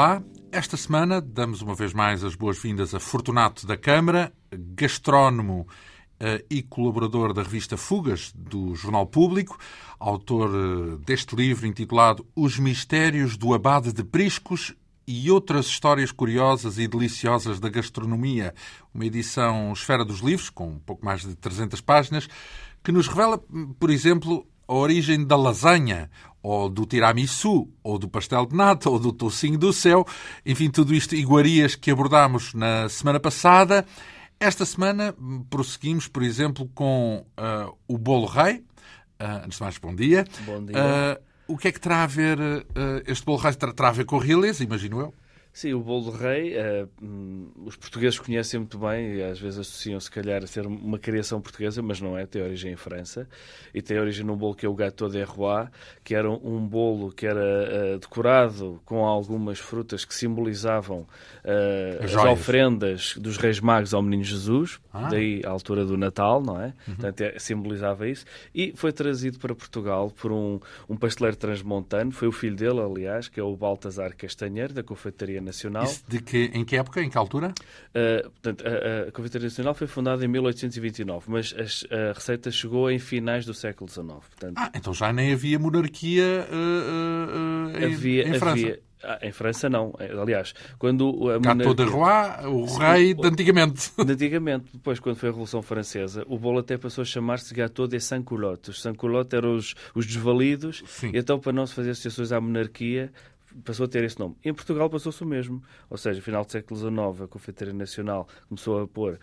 Olá, esta semana damos uma vez mais as boas-vindas a Fortunato da Câmara, gastrónomo uh, e colaborador da revista Fugas, do Jornal Público, autor uh, deste livro intitulado Os Mistérios do Abade de Priscos e outras histórias curiosas e deliciosas da gastronomia, uma edição Esfera dos Livros, com um pouco mais de 300 páginas, que nos revela, por exemplo, a origem da lasanha, ou do tiramisu, ou do pastel de nata, ou do tocinho do céu. Enfim, tudo isto iguarias que abordámos na semana passada. Esta semana prosseguimos, por exemplo, com uh, o bolo rei. Uh, antes de mais, bom dia. Bom dia. Uh, o que é que terá a ver este bolo rei? Terá a ver com a realeza, imagino eu? Sim, o bolo de rei, uh, os portugueses conhecem muito bem e às vezes associam se calhar a ser uma criação portuguesa, mas não é, tem origem em França e tem origem num bolo que é o gâteau de roi, que era um bolo que era uh, decorado com algumas frutas que simbolizavam uh, as, as ofrendas dos reis magos ao menino Jesus, ah. daí a altura do Natal, não é? Uhum. Portanto, é, simbolizava isso. E foi trazido para Portugal por um, um pasteleiro transmontano, foi o filho dele, aliás, que é o Baltazar Castanheiro, da confeitaria Nacional. Isso de que, em que época, em que altura? Uh, portanto, a, a Confeitaria Nacional foi fundada em 1829, mas a, a receita chegou em finais do século XIX. Portanto, ah, então já nem havia monarquia uh, uh, havia, em França. Havia, ah, em França não. Aliás, quando a monarquia... de Roi, o rei de antigamente. De antigamente, depois quando foi a Revolução Francesa, o bolo até passou a chamar-se Gâteau de Sans-Culottes. Os Sans-Culottes eram os, os desvalidos, Sim. e então para não se fazer associações à monarquia, passou a ter esse nome. Em Portugal passou-se o mesmo. Ou seja, final do século XIX, a Confeitaria Nacional começou a pôr uh,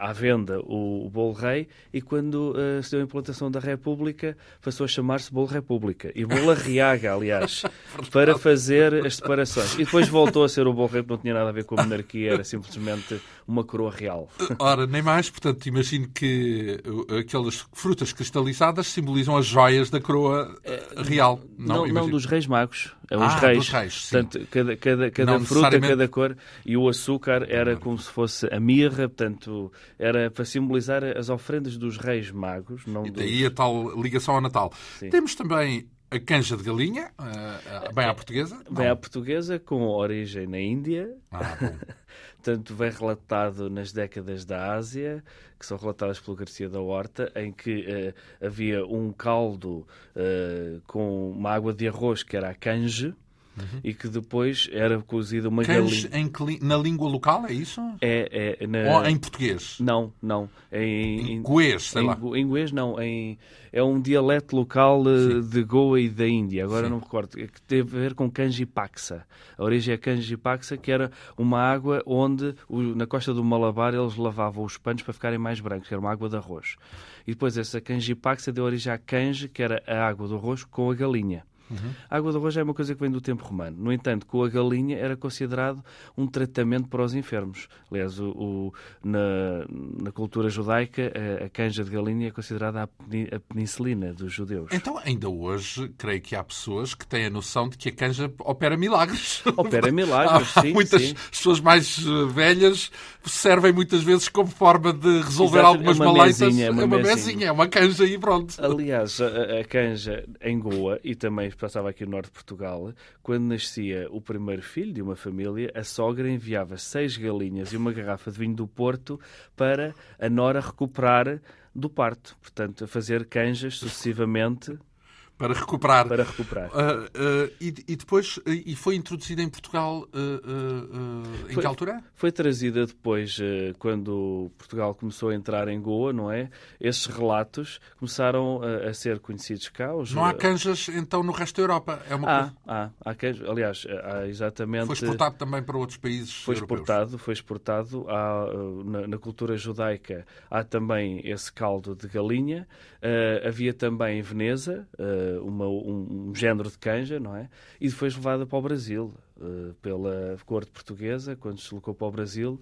à venda o, o Bolo Rei e quando uh, se deu a implantação da República passou a chamar-se Bolo República. E Bolo Arriaga, aliás, para fazer as separações. E depois voltou a ser o Bolo Rei, porque não tinha nada a ver com a monarquia, era simplesmente uma coroa real. Ora, nem mais. Portanto, imagino que aquelas frutas cristalizadas simbolizam as joias da coroa real. Não, não, não dos Reis Magos. É os ah, reis. reis portanto, cada, cada, cada fruta, necessariamente... cada cor. E o açúcar era como se fosse a mirra, portanto, era para simbolizar as ofrendas dos reis magos. Não e daí dos... a tal ligação ao Natal. Sim. Temos também a canja de galinha, uh, bem à portuguesa? Bem à portuguesa, com origem na Índia. Ah, bom. Tanto vem relatado nas décadas da Ásia, que são relatadas pelo Garcia da Horta, em que uh, havia um caldo uh, com uma água de arroz que era a canje, Uhum. e que depois era cozida uma galinha. Em, na língua local, é isso? É, é na... Ou em português? Não, não. Em, em goês, sei em, lá. Em goês, não. Em, é um dialeto local eh, Sim. de Goa e da Índia. Agora Sim. não me recordo. É que teve a ver com Kanjipaxa. A origem é Kanjipaxa, que era uma água onde, na costa do Malabar, eles lavavam os panos para ficarem mais brancos, que era uma água de arroz. E depois essa Kanjipaxa deu origem à canje, que era a água do arroz com a galinha. Uhum. A água de arroz é uma coisa que vem do tempo romano. No entanto, com a galinha era considerado um tratamento para os enfermos. Aliás, o, o na, na, cultura judaica, a, a, canja de galinha é considerada a, penicilina dos judeus. Então, ainda hoje, creio que há pessoas que têm a noção de que a canja opera milagres. Opera milagres, há, sim. Muitas sim. pessoas mais eh, velhas servem muitas vezes como forma de resolver Exato, algumas é maleitas. Mesinha, é uma, é uma mesinha. mesinha, é uma canja e pronto. Aliás, a, a canja em Goa e também passava aqui no norte de Portugal, quando nascia o primeiro filho de uma família, a sogra enviava seis galinhas e uma garrafa de vinho do Porto para a nora recuperar do parto. Portanto, a fazer canjas sucessivamente para recuperar. Para recuperar. Uh, uh, e, e, depois, e foi introduzida em Portugal uh, em foi, que altura? Foi trazida depois, quando Portugal começou a entrar em Goa, não é? Esses relatos começaram a, ser conhecidos cá. Os, não há canjas, então, no resto da Europa? É uma há, coisa... há, há canjas. Aliás, há exatamente... Foi exportado também para outros países Foi europeus. exportado, foi exportado. Há, na, na, cultura judaica há também esse caldo de galinha. havia também em Veneza uma, um, um, género de canja, não é? E depois levada para o Brasil, uh, pela corte portuguesa, quando se deslocou para o Brasil.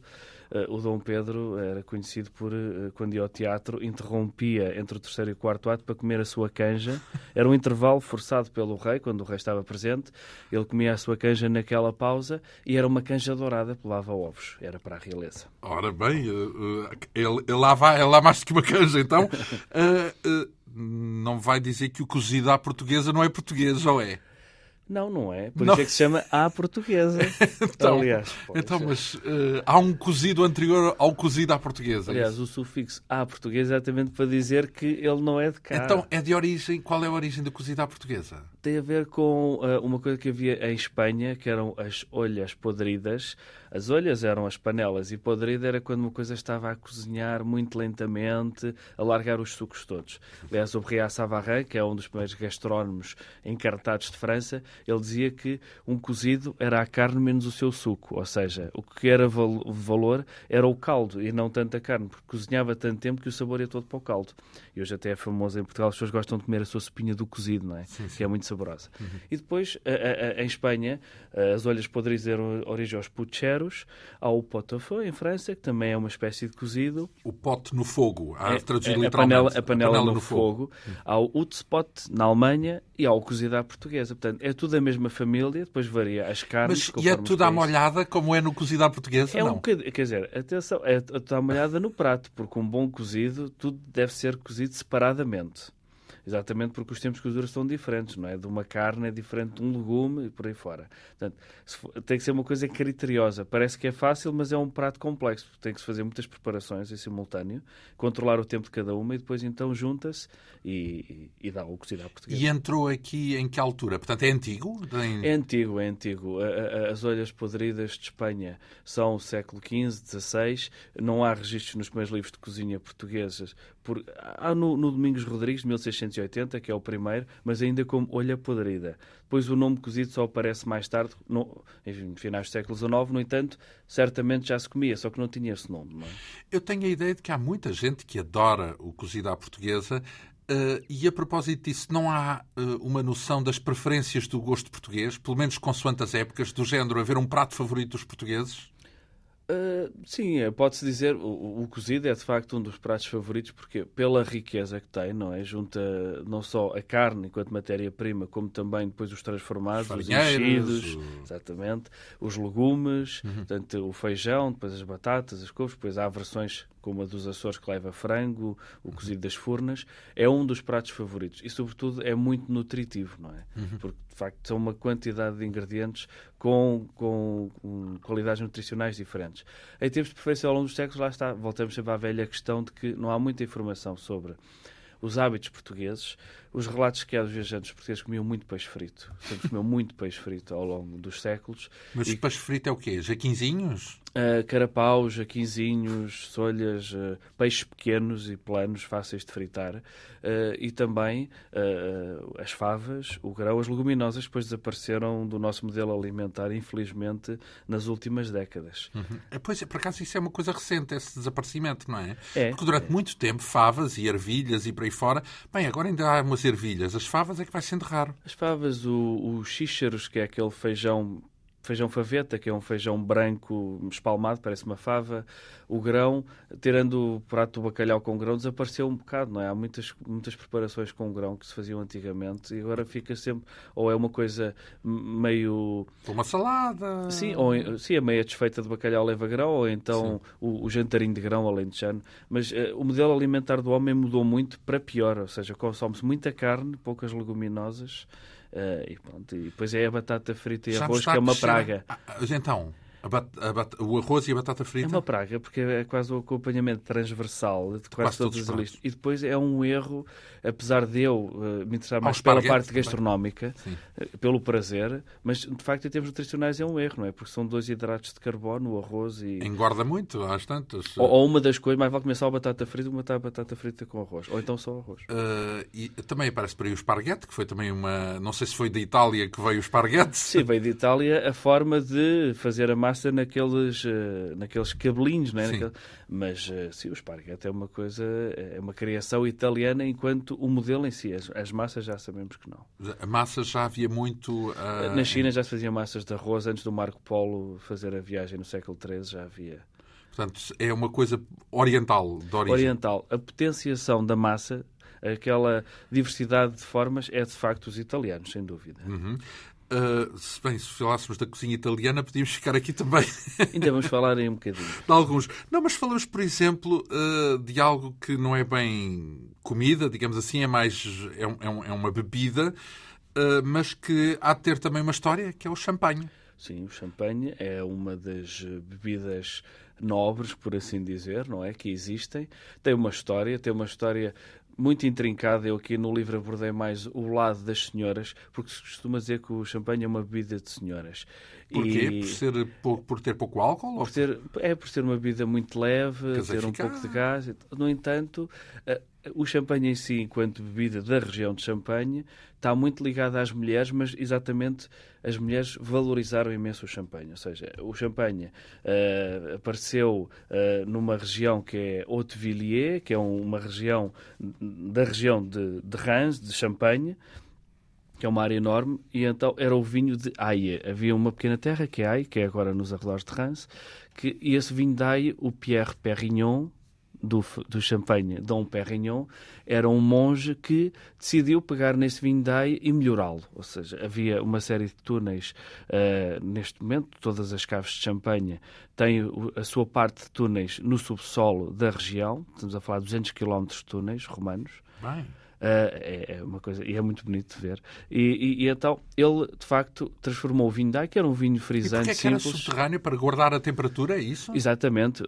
Uh, o Dom Pedro era conhecido por, uh, quando ia ao teatro, interrompia entre o terceiro e o quarto ato para comer a sua canja. Era um intervalo forçado pelo rei, quando o rei estava presente. Ele comia a sua canja naquela pausa e era uma canja dourada, pelava ovos. Era para a realeza. Ora bem, ele, ele, lá vai, ele lá mais do que uma canja, então. não vai dizer que o cozido à portuguesa não é português, ou é? Não, não é. Por não. isso é que se chama à portuguesa. então, Aliás, então mas uh, há um cozido anterior ao cozido à portuguesa. É Aliás, isso? o sufixo à portuguesa é exatamente para dizer que ele não é de cá. Então, é de origem. Qual é a origem do cozido à portuguesa? Tem a ver com uh, uma coisa que havia em Espanha, que eram as olhas podridas. As olhas eram as panelas e podrida era quando uma coisa estava a cozinhar muito lentamente, a largar os sucos todos. Aliás, o Bria Savarin, que é um dos primeiros gastrónomos encartados de França, ele dizia que um cozido era a carne menos o seu suco, ou seja, o que era val valor era o caldo e não tanto a carne, porque cozinhava tanto tempo que o sabor ia todo para o caldo. E hoje até é famoso em Portugal, as pessoas gostam de comer a sua sopinha do cozido, não é? Sim, sim. Que é muito saborosa. Uhum. E depois, a, a, a, em Espanha, as olhas podres deram origem aos pucheros, ao o pot au feu, em França, que também é uma espécie de cozido. O pote no fogo, a é, traduzir é, a panela, a panela, a panela no, no, fogo. fogo. Uhum. Ao Utspot, na Alemanha, e ao cozido à portuguesa. Portanto, é tudo a mesma família, depois varia as carnes. Mas e é tudo à molhada, como é no cozido à portuguesa? É não? um quer dizer, atenção, é tudo à molhada no prato, porque um bom cozido, tudo deve ser cozido separadamente. Exatamente porque os tempos de cozedura são diferentes, não é? De uma carne é diferente de um legume e por aí fora. Portanto, tem que ser uma coisa criteriosa. Parece que é fácil, mas é um prato complexo. Tem que se fazer muitas preparações em simultâneo, controlar o tempo de cada uma e depois então junta-se e, e, dá o cozido à portuguesa. E entrou aqui em que altura? Portanto, é antigo? Tem... É antigo, é antigo. As olhas podridas de Espanha são século XV, XVI. Não há registros nos primeiros livros de cozinha portugueses. Por... Há no, no Domingos Rodrigues, de 1600 1980, que é o primeiro, mas ainda como olha podrida. Depois o nome cozido só aparece mais tarde, no, enfim, finais do século XIX, no entanto, certamente já se comia, só que não tinha esse nome. Não é? Eu tenho a ideia de que há muita gente que adora o cozido à portuguesa, Uh, e a propósito disso, não há uh, uma noção das preferências do gosto português, pelo menos consoante as épocas, do género haver um prato favorito dos portugueses? Uh, sim, é, pode-se dizer, o, o, cozido é de facto um dos pratos favoritos, porque pela riqueza que tem, não é? Junta não só a carne enquanto matéria-prima, como também depois os transformados, os enchidos, o... exatamente, os legumes, uhum. portanto, o feijão, depois as batatas, as couves, depois há versões como a dos Açores que leva frango, o cozido das furnas, é um dos pratos favoritos e, sobretudo, é muito nutritivo, não é? Uhum. Porque, de facto, são uma quantidade de ingredientes com, com, com, qualidades nutricionais diferentes. Em termos de preferência ao longo dos séculos, lá está, voltamos sempre à velha questão de que não há muita informação sobre os hábitos portugueses, os relatos que há dos viajantes portugueses comiam muito peixe frito. Sempre comiam muito peixe frito ao longo dos séculos. Mas e... peixe frito é o quê? Jaquinzinhos? Uh, carapaus, jaquinzinhos, solhas, uh, peixes pequenos e planos, fáceis de fritar. Uh, e também as favas, o grão, as leguminosas, depois desapareceram do nosso modelo alimentar, infelizmente, nas últimas décadas. Uhum. Pois, por acaso, isso é uma coisa recente, esse desaparecimento, não é? é Porque durante é. muito tempo, favas e ervilhas e por aí fora. Bem, agora ainda há umas ervilhas. As favas é que vai sendo raro. As favas, o, os xícharos, que é aquele feijão feijão faveta, que é um feijão branco espalmado, parece uma fava. O grão, tirando o prato do bacalhau com grão, desapareceu um bocado, não é? Há muitas, muitas preparações com grão que se faziam antigamente e agora fica sempre, ou é uma coisa meio... Uma salada... Sim, ou, sim a meia desfeita de bacalhau leva grão, ou então o, o, jantarinho de grão alentejano. Mas uh, o modelo alimentar do homem mudou muito para pior, ou seja, consome-se muita carne, poucas leguminosas, Uh, e, pronto, e depois é a batata frita e Já arroz, que é uma praga. Ah, então, o arroz e a batata frita? É uma praga, porque é quase o acompanhamento transversal de quase, quase todos os listos. E depois é um erro, apesar de eu uh, me interessar mais pela parte gastronómica, uh, pelo prazer, mas de facto em termos nutricionais é um erro, não é? Porque são dois hidratos de carbono, o arroz e... Engorda muito, às tantas. Ou, ou uma das coisas, mais vale comer só a batata frita, uma batata frita com arroz. Ou então só arroz. Uh, e também aparece por aí o esparguete, que foi também uma... Não sei se foi da Itália que veio o esparguete. Sim, veio da Itália a forma de fazer a massa massa naqueles, uh, naqueles cabelinhos, não é? Naquele... Mas uh, sim, o esparguete é uma coisa, é uma criação italiana, enquanto o modelo em si, as, as massas já sabemos que não. A massa já havia muito. Uh... Na China já se faziam massas de arroz antes do Marco Polo fazer a viagem no século XIII, já havia. Portanto, é uma coisa oriental, de origem. Oriental. A potenciação da massa aquela diversidade de formas é de facto os italianos, sem dúvida. Uhum. Uh, se bem, se falássemos da cozinha italiana, podíamos ficar aqui também. Ainda vamos falar em um bocadinho. De alguns. Não, mas falamos, por exemplo, uh, de algo que não é bem comida, digamos assim, é mais. é, um, é uma bebida. uh, mas que há de ter também uma história, que é o champanhe. Sim, o champanhe é uma das bebidas nobres, por assim dizer, não é? Que existem. Tem uma história, tem uma história muito intrincada. Eu aqui no livro abordei mais o lado das senhoras, porque se costuma dizer que o champanhe é uma bebida de senhoras. Porquê? Por, ser pouco, por ter pouco álcool? Por é por ser uma bebida muito leve, ter um pouco de gás. No entanto, o champanhe em si, enquanto bebida da região de Champanhe, está muito ligado às mulheres, mas exatamente as mulheres valorizaram imenso o champanhe. Ou seja, o champanhe uh, apareceu uh, numa região que é Haute-Villiers, que é uma região da região de, de Reims, de Champagne, que é uma área enorme, e então era o vinho de Aie. Havia uma pequena terra, que é Aie, que é agora nos arredores de Reims, que, e esse vinho de Aie, o Pierre Perrignon, do, do champanhe Dom Perignon era um monge que decidiu pegar nesse vinho d'Aie e melhorá-lo. Ou seja, havia uma série de túneis uh, neste momento, todas as caves de champanhe têm a sua parte de túneis no subsolo da região, estamos a falar de 200 km de túneis romanos. Bem. Uh, é, é, uma coisa e é muito bonito de ver. E, e, e então ele de facto transformou o vinho Dai, que era um vinho frisante e que simples. era subterrâneo para guardar a temperatura, é isso? Exatamente.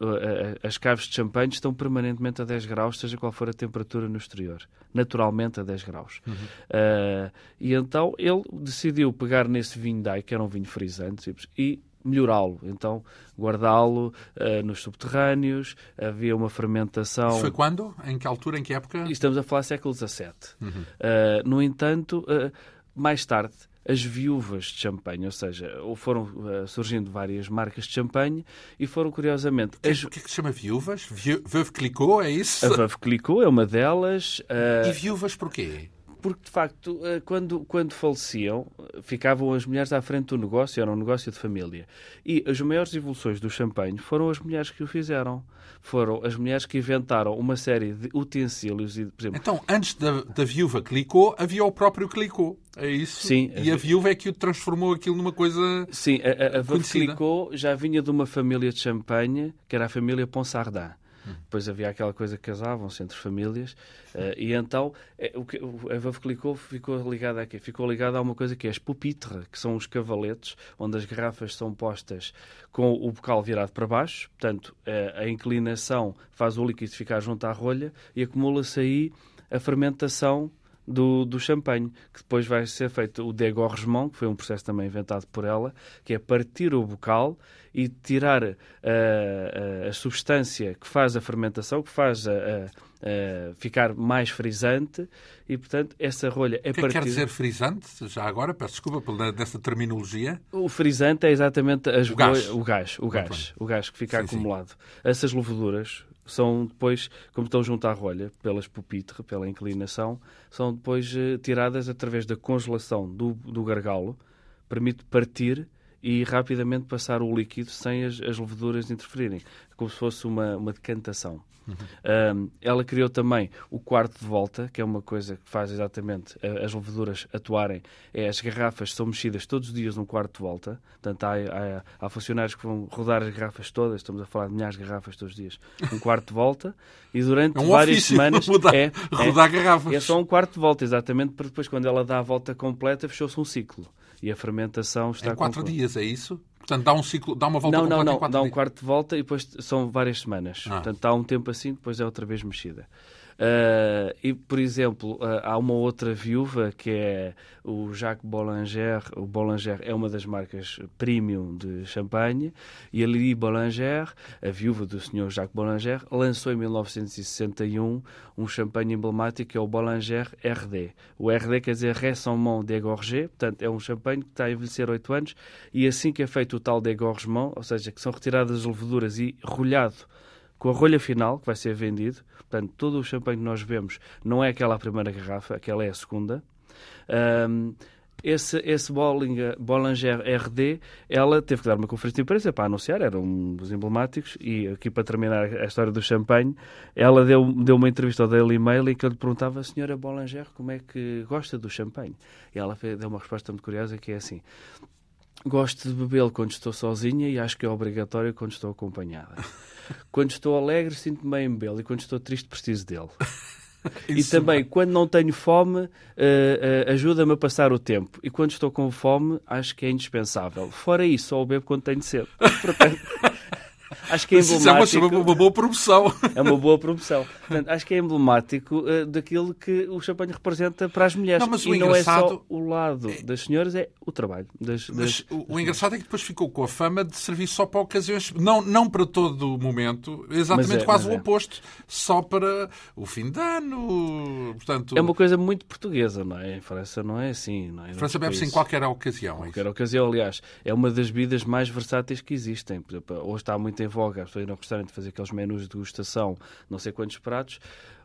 As caves de champanhe estão permanentemente a 10 graus, seja qual for a temperatura no exterior. Naturalmente a 10 graus. Uhum. Uh, e então ele decidiu pegar nesse vinho Dai, que era um vinho frisante, simples, e melhorá-lo. Então, guardá-lo uh, nos subterrâneos, havia uma fermentação. Isso foi quando? Em que altura? Em que época? Estamos a falar século XVII. Uhum. Uh, no entanto, uh, mais tarde, as viúvas de champanhe, ou seja, foram surgindo várias marcas de champanhe e foram curiosamente. O que, as... que é que se chama viúvas? Veuve Clicquot, é isso? A Veuve Clicquot é uma delas. E viúvas porquê? Porque de facto, eh, quando, quando faleciam, ficavam as mulheres à frente do negócio, era um negócio de família. E as maiores evoluções do champanhe foram as mulheres que o fizeram. Foram as mulheres que inventaram uma série de utensílios. E, por exemplo, então, antes da, da viúva Clicou, havia o próprio Clicou. É isso? Sim. E a, a viúva é que o transformou aquilo numa coisa. Sim, a, a, a Clicou já vinha de uma família de champanhe, que era a família Ponsardin. Depois havia aquela coisa que casavam-se entre famílias. Uh, e então é, o que, a Veuve Clicquot ficou ligada a quê? Ficou ligada a uma coisa que é as pupitres, que são os cavaletes, onde as garrafas são postas com o bocal virado para baixo. Portanto, uh, a inclinação faz o líquido ficar junto à rolha e acumula-se aí a fermentação do, do champanhe, que depois vai ser feito o dégorgement, que foi um processo também inventado por ela, que é partir o bocal e tirar uh, uh, a substância que faz a fermentação, que faz a, a, a ficar mais frisante e, portanto, essa rolha é O que partida... quer dizer frisante? Já agora, peço desculpa pela, dessa terminologia. O frisante é exatamente as o gás, o gás, o gás, o gás que fica sim, acumulado. Sim. Essas leveduras são depois, como estão junto à rolha, pelas pupitres, pela inclinação, são depois uh, tiradas através da congelação do, do gargalo, permite partir e rapidamente passar o líquido sem as, as leveduras interferirem, como se fosse uma, uma decantação. Uhum. Um, ela criou também o quarto de volta, que é uma coisa que faz exatamente as leveduras atuarem. É as garrafas são mexidas todos os dias num quarto de volta. Portanto, há, há, há, funcionários que vão rodar as garrafas todas, estamos a falar de milhares de garrafas todos os dias, um quarto de volta. E durante é um várias semanas. Mudar, é, rodar é, garrafas. É só um quarto de volta, exatamente, para depois, quando ela dá a volta completa, fechou-se um ciclo. E a fermentação está. Em quatro dias, é isso? Portanto, dá um ciclo, dá uma volta não, não, não, dá um quarto de volta e depois são várias semanas. Ah. Portanto, dá um tempo assim, depois é outra vez mexida. Uh, e, por exemplo, uh, há uma outra viúva que é o Jacques Boulanger. O Boulanger é uma das marcas premium de champanhe. E a Lili Boulanger, a viúva do senhor Jacques Boulanger, lançou em 1961 um champanhe emblemático que é o Boulanger RD. O RD quer dizer Récemment dégorgé, portanto, é um champanhe que está a envelhecer 8 anos. E assim que é feito o tal dégorgement, ou seja, que são retiradas as leveduras e rolhado com a rolha final, que vai ser vendido. Portanto, todo o champanhe que nós vemos não é aquela primeira garrafa, aquela é a segunda. Um, esse, esse Bollinger, Bollinger RD, ela teve que dar uma conferência de imprensa para anunciar, era um dos emblemáticos, e aqui para terminar a história do champanhe, ela deu, deu uma entrevista ao Daily Mail em que eu lhe perguntava, senhora Bollinger, como é que gosta do champanhe? E ela deu uma resposta muito curiosa que é assim, gosto de bebê-lo quando estou sozinha e acho que é obrigatório quando estou acompanhada. Quando estou alegre, sinto-me bem belo e quando estou triste, preciso dele. e também, quando não tenho fome, uh, uh, ajuda-me a passar o tempo. E quando estou com fome, acho que é indispensável. Fora isso, só o bebo quando tenho sede. Portanto, acho que é emblemático. Isso é uma, boa promoção. É uma boa promoção. Portanto, acho que é emblemático uh, daquilo que o champanhe representa para as mulheres. Não, mas e o não é só o lado das senhoras, é o trabalho. Das, mas das... o, o, engraçado é que depois ficou com a fama de servir só para ocasiões, não, não para todo o momento, exatamente é, quase o é. oposto, só para o fim de ano. Portanto, É uma coisa muito portuguesa, não é? Em França não é assim. Não é? França bebe-se em qualquer ocasião. é Qualquer ocasião, aliás, é uma das bebidas mais versáteis que existem. Por exemplo, hoje está muito em voga as pessoas ir ao restaurante fazer aqueles menus de degustação, não sei quantos pratos.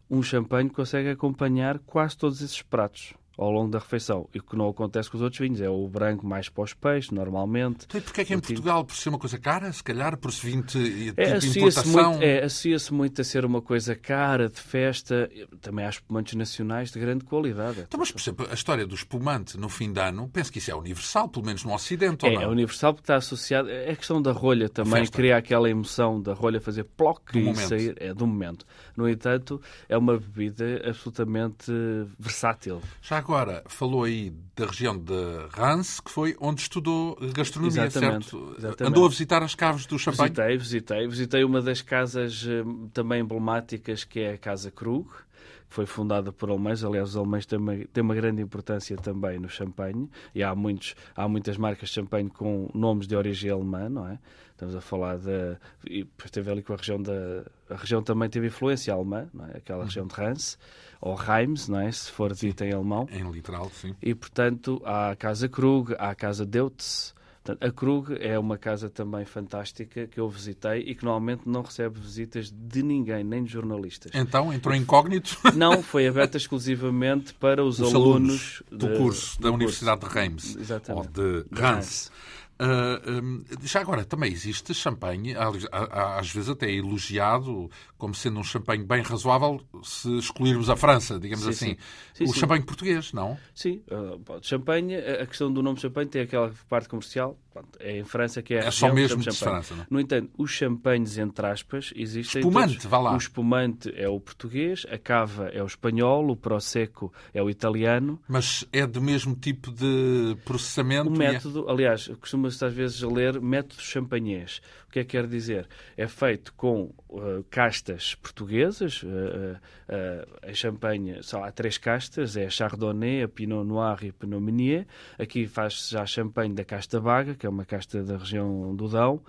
Um champanhe consegue acompanhar quase todos esses pratos ao longo da refeição. E o que não acontece com os outros vinhos é o branco mais para os peixes, normalmente. Então, e porquê é que em tinto. Portugal, por ser uma coisa cara, se calhar, por se vir de, É, tipo de associa-se muito, é, associa-se muito a ser uma coisa cara, de festa. Também há espumantes nacionais de grande qualidade. Então, mas, por exemplo, a história do espumante no fim de ano, penso que isso é universal, pelo menos no Ocidente, ou É, não? é universal porque está associado. É a questão da rolha também, cria aquela emoção da rolha fazer ploc Do e momento. sair. É do momento. No entanto, é uma bebida absolutamente versátil. Já agora, falou aí da região de Reims, que foi onde estudou gastronomia, Exatamente, certo? exatamente. Andou a visitar as caves do champanhe? Visitei, visitei. Visitei uma das casas eh, também emblemáticas, que é a Casa Krug, que foi fundada por alemães. Aliás, os alemães têm uma, têm uma grande importância também no champanhe. E há, muitos, há muitas marcas de champanhe com nomes de origem alemã, não é? Estamos a falar da... E depois teve ali com a região da... A região também teve influência alemã, não é? Aquela região de Reims, ou Reims, não é? Se for dito em alemão. Em literal, sim. E, portanto, há a Casa Krug, há a Casa Deutz. A Krug é uma casa também fantástica que eu visitei e que normalmente não recebe visitas de ninguém, nem de jornalistas. Então, entrou incógnito Não, foi aberta exclusivamente para os, os alunos, alunos do de- curso da do Universidade de Reims, Exatamente. ou de De Reims. Ah, hum, já agora, também existe champanhe, ali- a- a- às vezes até é elogiado como sendo um champanhe bem razoável se excluirmos a França, digamos Sim, assim. sim. Sim, o champanhe português, não? Sim, uh, champanhe, a questão do nome champanhe tem aquela parte comercial, é em França que é É só mesmo de. França, não é? No entanto, os champanhes, entre aspas, existem Espumante, todos. vá lá. O espumante é o português, a cava é o espanhol, o prosecco é o italiano. Mas é do mesmo tipo de processamento? O é- método, aliás, costuma-se às vezes ler método champanhês. O que é que quer dizer? É feito com uh, castas portuguesas. uh, uh, em Champanhe só há três castas, é a Chardonnay, a Pinot Noir e a Pinot Meunier. Aqui faz-se já champanhe da casta Baga, que é uma casta da região do Dão.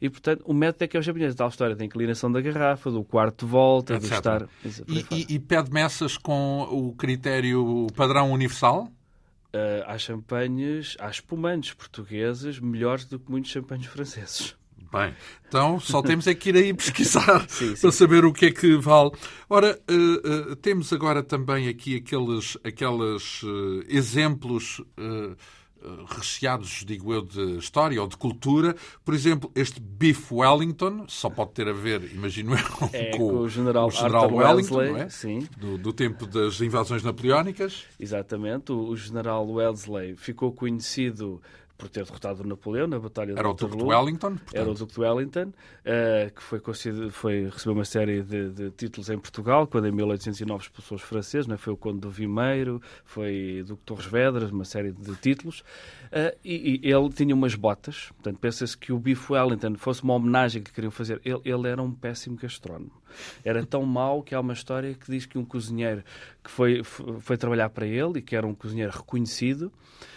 E, portanto, o método é que é o champanhe. Tal história da inclinação da garrafa, do quarto de volta, do Etc. estar... Por aí E, e- e pede messas com o critério padrão universal? Uh, há champanhes, há espumantes portugueses melhores do que muitos champanhes franceses. Bem, então só temos é que ir aí pesquisar Sim, sim. para saber o que é que vale. Ora, eh, eh, temos agora também aqui aqueles, aqueles exemplos recheados, digo eu, de história ou de cultura. Por exemplo, este Beef Wellington, só pode ter a ver, imagino eu, É com, com o general, o general Wellington, Wellesley, não é? sim. do, do tempo das invasões napoleónicas. Exatamente, o, o general Wellesley ficou conhecido por ter derrotado o Napoleão na Batalha de Era o Duque de Waterloo. Wellington, portanto. Era o Duque de Wellington, eh, que foi, foi, recebeu uma série de, de títulos em Portugal, quando em 1809 expulsou os franceses, né? foi o Conde do Vimeiro, foi Duque de Torres Vedras, uma série de títulos. Eh, e, e ele tinha umas botas, portanto, pensa-se que o Beef Wellington fosse uma homenagem que queriam fazer. Ele, ele era um péssimo gastrónomo. Era tão mau que há uma história que diz que um cozinheiro que foi, foi trabalhar para ele e que era um cozinheiro reconhecido,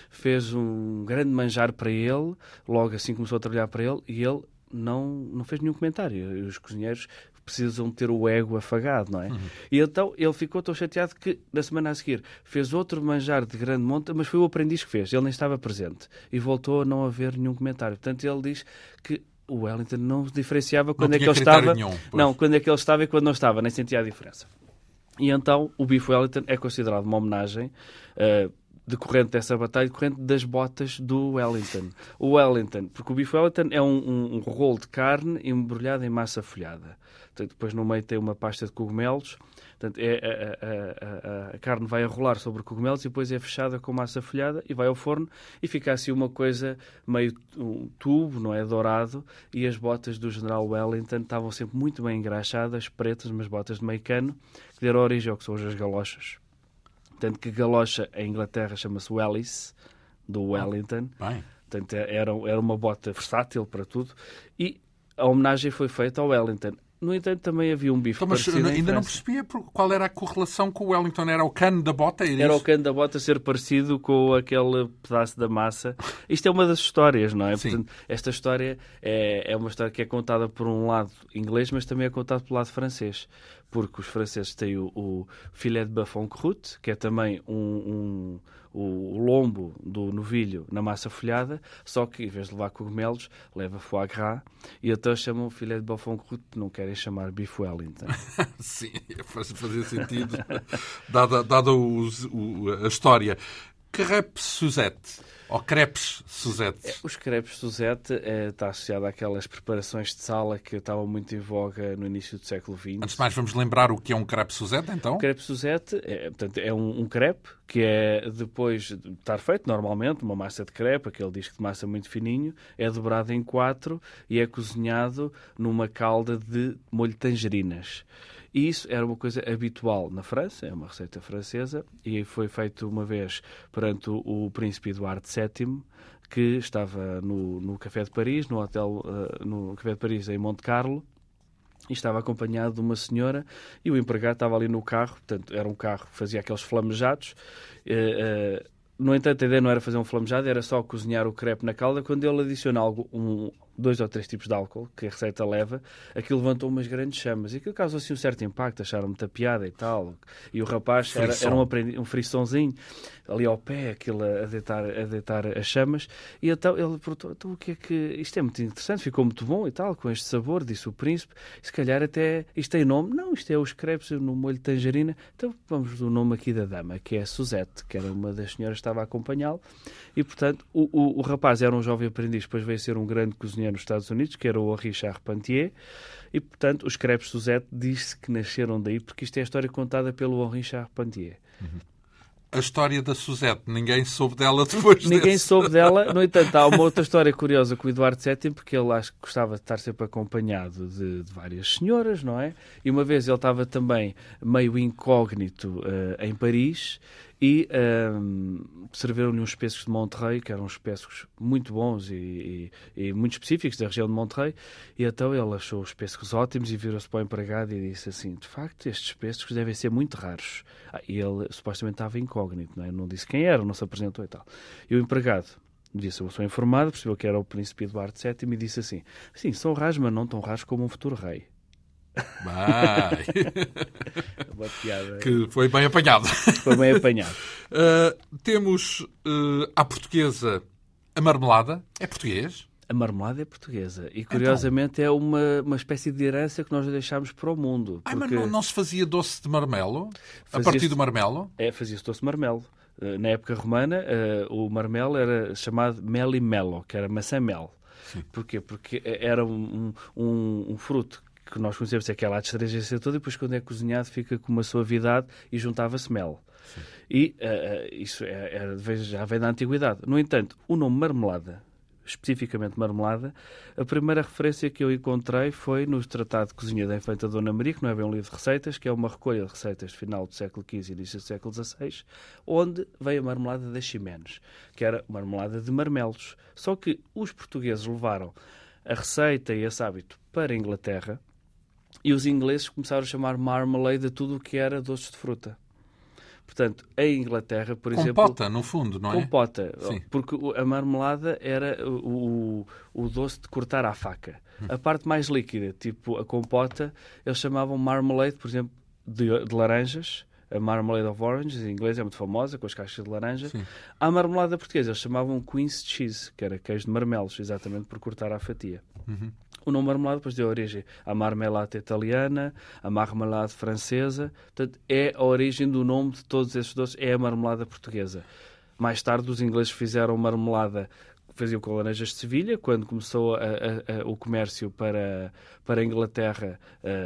fez um grande manjar para ele, logo assim começou a trabalhar para ele e ele não, não fez nenhum comentário. Os cozinheiros precisam ter o ego afagado, não é? E então ele ficou tão chateado que na semana a seguir fez outro manjar de grande monta, mas foi o aprendiz que fez, ele nem estava presente e voltou a não haver nenhum comentário. Portanto, ele diz que o Wellington não diferenciava quando é que ele estava. nenhum, não, quando é que ele estava e quando não estava, nem sentia a diferença. E então o Beef Wellington é considerado uma homenagem. eh, decorrente dessa batalha, decorrente das botas do Wellington. O Wellington, porque o bife Wellington é um, um, um rolo de carne embrulhado em massa folhada. depois no meio tem uma pasta de cogumelos. Portanto, é, a, a, a, a, carne vai a rolar sobre cogumelos e depois é fechada com massa folhada e vai ao forno e fica assim uma coisa meio um tubo, não é? Dourado. E as botas do General Wellington estavam sempre muito bem engraxadas, pretas, umas botas de meio cano, que deram origem ao que são hoje as galochas. Tanto que galocha em Inglaterra chama-se Wellis, do Wellington. Bem. Portanto, era, era uma bota versátil para tudo. E a homenagem foi feita ao Wellington. No entanto, também havia um bife então, mas ainda não percebia qual era a correlação com o Wellington. Era o cano da bota? Era, era o cano da bota ser parecido com aquele pedaço da massa. Isto é uma das histórias, não é? Portanto, esta história é, é uma história que é contada por um lado inglês, mas também é contada pelo lado francês. Porque os franceses têm o, o filet de bafon croûte, que é também um, um o lombo do novilho na massa folhada, só que em vez de levar cogumelos, leva foie gras e até chamam filé de bofão cru, não querem chamar beef wellington. Sim, faz fazer sentido, dada, dada o, o, a história. Crepe Suzette, ou crepes Suzette? É, os crepes Suzette é, está associado àquelas preparações de sala que estavam muito em voga no início do século XX. Antes de mais, vamos lembrar o que é um crepe Suzette, então? O crepe Suzette é, portanto, é um, um crepe que é depois de estar feito normalmente, uma massa de crepe, aquele disco de massa muito fininho, é dobrado em quatro e é cozinhado numa calda de molho de tangerinas. E isso era uma coisa habitual na França, é uma receita francesa, e foi feito uma vez perante o, príncipe Eduardo VII, que estava no, no Café de Paris, no hotel, uh, no Café de Paris em Monte Carlo, e estava acompanhado de uma senhora e o empregado estava ali no carro, portanto, era um carro que fazia aqueles flamejados. Uh, uh, no entanto, a ideia não era fazer um flamejado, era só cozinhar o crepe na calda. Quando ele adiciona algo, um, dois ou três tipos de álcool que a receita leva, aquilo levantou umas grandes chamas. E aquilo causou assim um certo impacto, acharam muita piada e tal. E o rapaz era, era, um, um frissonzinho ali ao pé, aquilo a deitar, a deitar as chamas. E então ele perguntou: então, o que é que. Isto é muito interessante, ficou muito bom e tal, com este sabor, disse o príncipe. Se calhar até. Isto tem nome? Não, isto é os crepes no molho de tangerina. Então vamos do nome aqui da dama, que é Suzette, que era uma das senhoras que estava a acompanhá-lo. E portanto, o, o, o rapaz era um jovem aprendiz, depois veio ser um grande cozinheiro nos Estados Unidos, que era o Richard Charpentier, e, portanto, os crepes Suzette diz-se que nasceram daí, porque isto é a história contada pelo Henri Charpentier. Uhum. A história da Suzette, ninguém soube dela depois Ninguém desse. soube dela. No entanto, há uma outra história curiosa com o Eduardo VII, porque ele acho que gostava de estar sempre acompanhado de, de várias senhoras, não é? E uma vez ele estava também meio incógnito uh, em Paris e um, serviram-lhe uns pêssegos de Monterrey, que eram uns pêssegos muito bons e, e, e, muito específicos da região de Monterrey, e então ele achou os pêssegos ótimos e virou-se para o empregado e disse assim, de facto, estes pêssegos devem ser muito raros. Ah, e ele supostamente estava incógnito, não, é? não disse quem era, não se apresentou e tal. E o empregado disse, eu sou informado, percebeu que era o príncipe Eduardo VII e disse assim, sim, são raros, mas não tão raros como um futuro rei. Vai. Piada. Que foi bem apanhado. Foi bem apanhado. Uh, temos uh, à portuguesa a marmelada. É português? A marmelada é portuguesa e, curiosamente, então... é uma, uma espécie de herança que nós deixámos para o mundo. Porque... mas não, não, se fazia doce de marmelo? A partir do marmelo? É, fazia-se doce de marmelo. Uh, na época romana, o marmelo era chamado melimelo, que era maçã-mel. Porquê? Porque era um, um, um, fruto que nós conhecemos é aquela astringência toda, e depois quando é cozinhado fica com uma suavidade e juntava-se mel. Sim. E uh, isso é, é, já vem da antiguidade. No entanto, o nome marmelada, especificamente marmelada, a primeira referência que eu encontrei foi no Tratado de Cozinha da Infanta Dona Maria, que não é bem um livro de receitas, que é uma recolha de receitas de final do século XV e início do século XVI, onde veio a marmelada das Ximenes, que era marmelada de marmelos. Só que os portugueses levaram a receita e esse hábito para a Inglaterra, e os ingleses começaram a chamar marmalade a tudo o que era doces de fruta. Portanto, em Inglaterra, por compota, exemplo... Compota, no fundo, não é? Compota. Porque a marmelada era o, o, o, doce de cortar à faca. Hum. A parte mais líquida, tipo a compota, eles chamavam marmalade, por exemplo, de, de laranjas. A marmalade of oranges, em inglês é muito famosa, com as caixas de laranja. Sim. A marmelada portuguesa, eles chamavam Queen's Cheese, que era queijo de marmelos, exatamente por cortar à fatia. Uhum. O nome marmelada depois deu origem à marmelada italiana, à marmelada francesa. Portanto, é a origem do nome de todos esses doces, é a marmelada portuguesa. Mais tarde, os ingleses fizeram marmelada faziam com laranjas de Sevilha, quando começou a, a, a, o comércio para, para a Inglaterra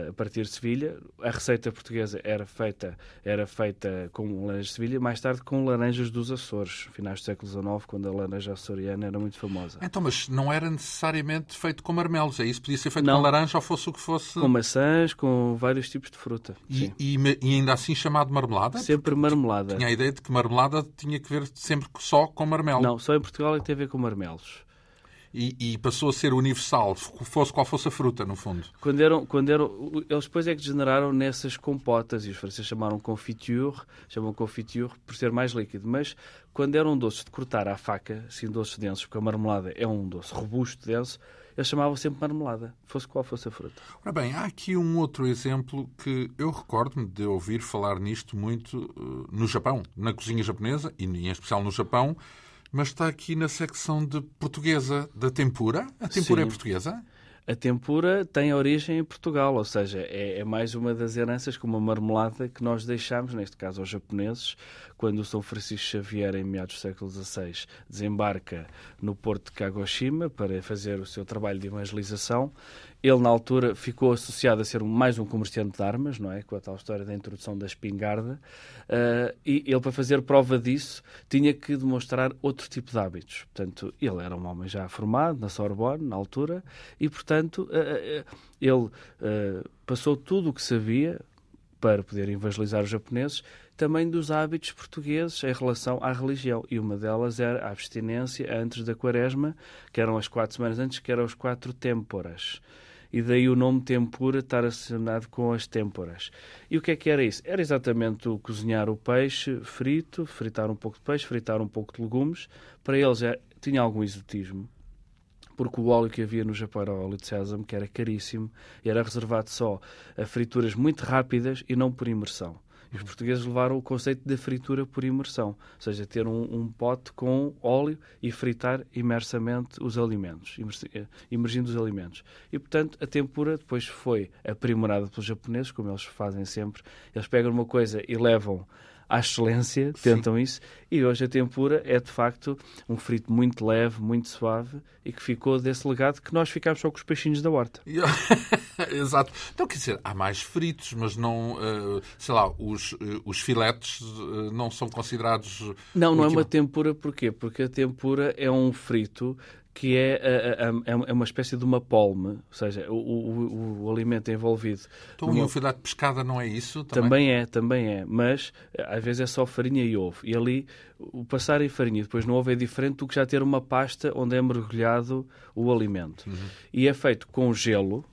a partir de Sevilha. A receita portuguesa era feita, era feita com laranjas de Sevilha, mais tarde com laranjas dos Açores, finais do século XIX, quando a laranja açoriana era muito famosa. Então, mas não era necessariamente feito com marmelos, é isso? Podia ser feito não. com laranja ou fosse o que fosse... Com maçãs, com vários tipos de fruta. E, e, e ainda assim chamado marmelada? Sempre marmelada. Tinha a ideia de que marmelada tinha que ver sempre só com marmelo. Não, só em Portugal é que tem a ver com marmelo marmelos. E, e, passou a ser universal, fosse qual fosse a fruta, no fundo. Quando eram, quando eram, eles depois é que degeneraram nessas compotas, e os franceses chamaram confiture, chamam confiture por ser mais líquido, mas quando eram doces de cortar à faca, assim doces densos, porque a marmelada é um doce robusto, denso, eles chamavam sempre marmelada, fosse qual fosse a fruta. Ora bem, há aqui um outro exemplo que eu recordo-me de ouvir falar nisto muito uh, no Japão, na cozinha japonesa, e em especial no Japão, mas está aqui na secção de portuguesa da tempura. A tempura é Sim. é portuguesa? A tempura tem origem em Portugal, ou seja, é, é, mais uma das heranças com uma marmelada que nós deixamos, neste caso aos japoneses, quando São Francisco Xavier, em meados do século XVI, desembarca no porto de Kagoshima para fazer o seu trabalho de evangelização. Ele, na altura, ficou associado a ser mais um comerciante de armas, não é? Com a tal história da introdução da espingarda. Uh, e ele, para fazer prova disso, tinha que demonstrar outro tipo de hábitos. Portanto, ele era um homem já formado na Sorbonne, na altura, e, portanto, uh, uh, ele passou tudo o que sabia para poder evangelizar os japoneses, também dos hábitos portugueses em relação à religião. E uma delas era a abstinência antes da quaresma, que eram as quatro semanas antes, que eram os quatro têmporas e daí o nome tempura estar associado com as têmporas. E o que é que era isso? Era exatamente o cozinhar o peixe frito, fritar um pouco de peixe, fritar um pouco de legumes. Para eles é, tinha algum exotismo, porque o óleo que havia no Japão era óleo de sésamo, que era caríssimo, e era reservado só a frituras muito rápidas e não por imersão. E os portugueses levaram o conceito da fritura por imersão, ou seja, ter um, um pote com óleo e fritar imersamente os alimentos, imergindo os alimentos. E, portanto, a tempura depois foi aprimorada pelos japoneses, como eles fazem sempre. Eles pegam uma coisa e levam à excelência, tentam Sim. isso, e hoje a tempura é de facto um frito muito leve, muito suave e que ficou desse legado que nós ficámos só com os peixinhos da horta. Exato. Então, quer dizer, há mais fritos, mas não, uh, sei lá, os, uh, os filetes uh, não são considerados. Não, não é uma tempura, porquê? Porque a tempura é um frito que é, é, é, uma espécie de uma polme, ou seja, o, o, o alimento envolvido. Então numa... e o de pescada não é isso? Também? também é, também é, mas às vezes é só farinha e ovo. E ali o passar em farinha e depois no ovo é diferente do que já ter uma pasta onde é mergulhado o alimento. Uhum. E é feito com gelo,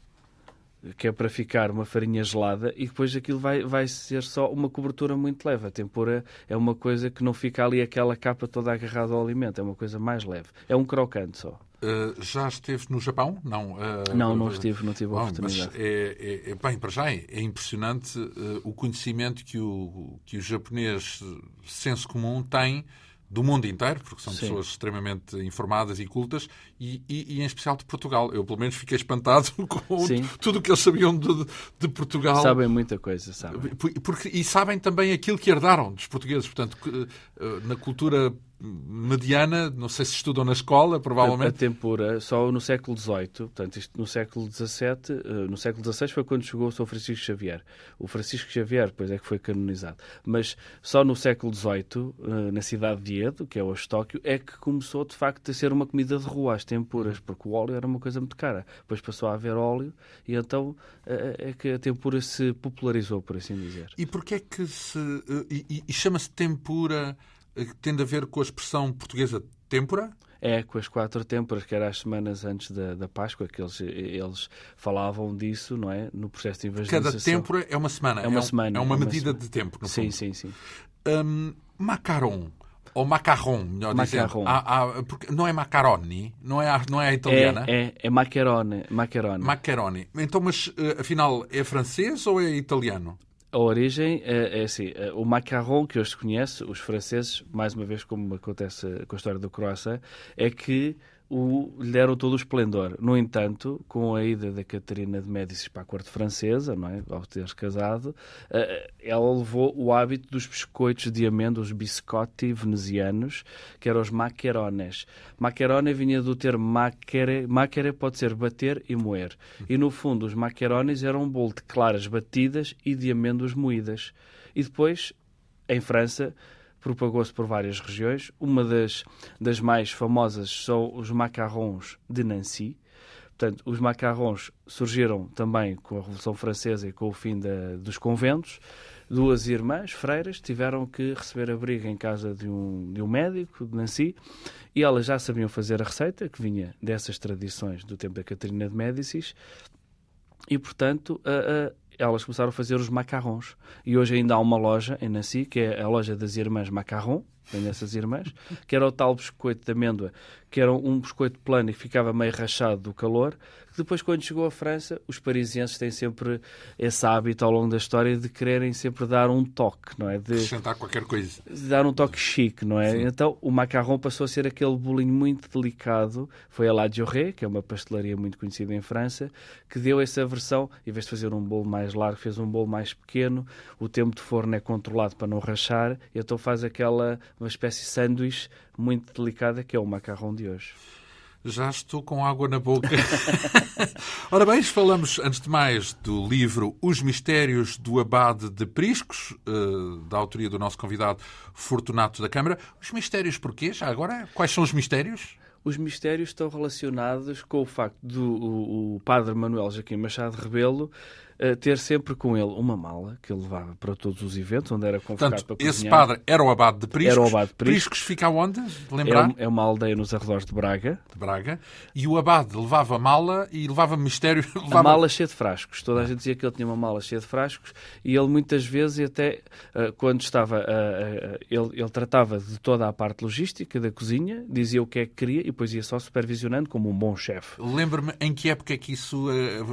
que é para ficar uma farinha gelada e depois aquilo vai, vai ser só uma cobertura muito leve. A tempura é uma coisa que não fica ali aquela capa toda agarrada ao alimento, é uma coisa mais leve. É um crocante só. Uh, já esteve no Japão? Não, uh, não, não estive, não tive a oportunidade. Mas é, é, é, bem, para já é, é impressionante uh, o conhecimento que o, que o japonês senso comum tem do mundo inteiro, porque são Sim. pessoas extremamente informadas e cultas, e, e, e, em especial de Portugal. Eu, pelo menos, fiquei espantado com Sim. tudo o que eles sabiam de, de, Portugal. Sabem muita coisa, sabem. Porque, e sabem também aquilo que herdaram dos portugueses. Portanto, eh, na cultura mediana, não sei se estudam na escola, provavelmente. A, tempura, só no século XVIII, portanto, isto no século XVII, eh, no século XVI foi quando chegou o São Francisco Xavier. O Francisco Xavier, depois é que foi canonizado. Mas só no século XVIII, eh, na cidade de Edo, que é hoje Tóquio, é que começou de facto a ser uma comida de rua, as tempuras, porque o óleo era uma coisa muito cara. Depois passou a haver óleo e então eh, é que a tempura se popularizou, por assim dizer. E porquê é que se. E, e chama-se tempura tem a ver com a expressão portuguesa têmpora? É, com as quatro têmporas, que eram as semanas antes da, da Páscoa, que eles, eles falavam disso, não é? No processo de evangelização. Cada têmpora é uma semana. É uma é semana. É uma, é uma medida semana. de tempo, no sim, fundo. Sim, sim, sim. Um, macaron. Ou macarrão, melhor macarron. dizendo. Há, há, porque não é macaroni, não é, não é a italiana? É, é, é macarone, macarone. Macaroni. Então, mas eh, afinal, é francês ou é italiano? A origem é, é assim, é, o macarrão que hoje se conhece, os franceses, mais uma vez como acontece com a história do croissant, é que o, lhe deram todo o esplendor. No entanto, com a ida da Catarina de Médicis para a corte francesa, não é? ao ter casado, uh, ela levou o hábito dos biscoitos de amêndoas, biscotti venezianos, que eram os macarones. Macarone vinha do termo macere, macere pode ser bater e moer. E no fundo, os macarones eram um bolo de claras batidas e de amêndoas moídas. E depois, em França, propagou-se por várias regiões. Uma das, das mais famosas são os macarrons de Nancy. Portanto, os macarrons surgiram também com a Revolução Francesa e com o fim da, dos conventos. Duas irmãs, freiras, tiveram que receber abrigo em casa de um, de um médico, de Nancy, e elas já sabiam fazer a receita, que vinha dessas tradições do tempo da Catarina de Médicis, e, portanto, a, elas começaram a fazer os macarrons. E hoje ainda há uma loja em Nancy, que é a loja das irmãs Macarron, vem dessas irmãs, que era o tal biscoito de amêndoa, que era um biscoito plano e ficava meio rachado do calor, depois, quando chegou à França, os parisienses têm sempre esse hábito ao longo da história de quererem sempre dar um toque, não é? De acrescentar qualquer coisa. De dar um toque chique, não é? Sim. Então, o macarrão passou a ser aquele bolinho muito delicado. Foi a La Dioré, que é uma pastelaria muito conhecida em França, que deu essa versão, em vez de fazer um bolo mais largo, fez um bolo mais pequeno. O tempo de forno é controlado para não rachar, então faz aquela, uma espécie de sanduíche muito delicada que é o macarrão de hoje. Já estou com água na boca. Ora bem, falamos antes de mais do livro Os Mistérios do Abade de Priscos, eh, da autoria do nosso convidado Fortunato da Câmara. Os mistérios porquê? Já agora, quais são os mistérios? Os mistérios estão relacionados com o facto do o, o padre Manuel Joaquim Machado Rebelo ter sempre com ele uma mala que ele levava para todos os eventos, onde era convocado Portanto, para cozinhar. Esse padre era o abade de Priscos. Era o abade de Priscos. Priscos fica onde? Lembrar? É, é uma aldeia nos arredores de Braga. De Braga. E o abade levava mala e levava mistério. Levava... A mala cheia de frascos. Toda a gente dizia que ele tinha uma mala cheia de frascos e ele muitas vezes, até uh, quando estava, uh, uh, ele, ele tratava de toda a parte logística da cozinha, dizia o que é que queria e depois ia só supervisionando como um bom chefe. Lembra-me em que época é que isso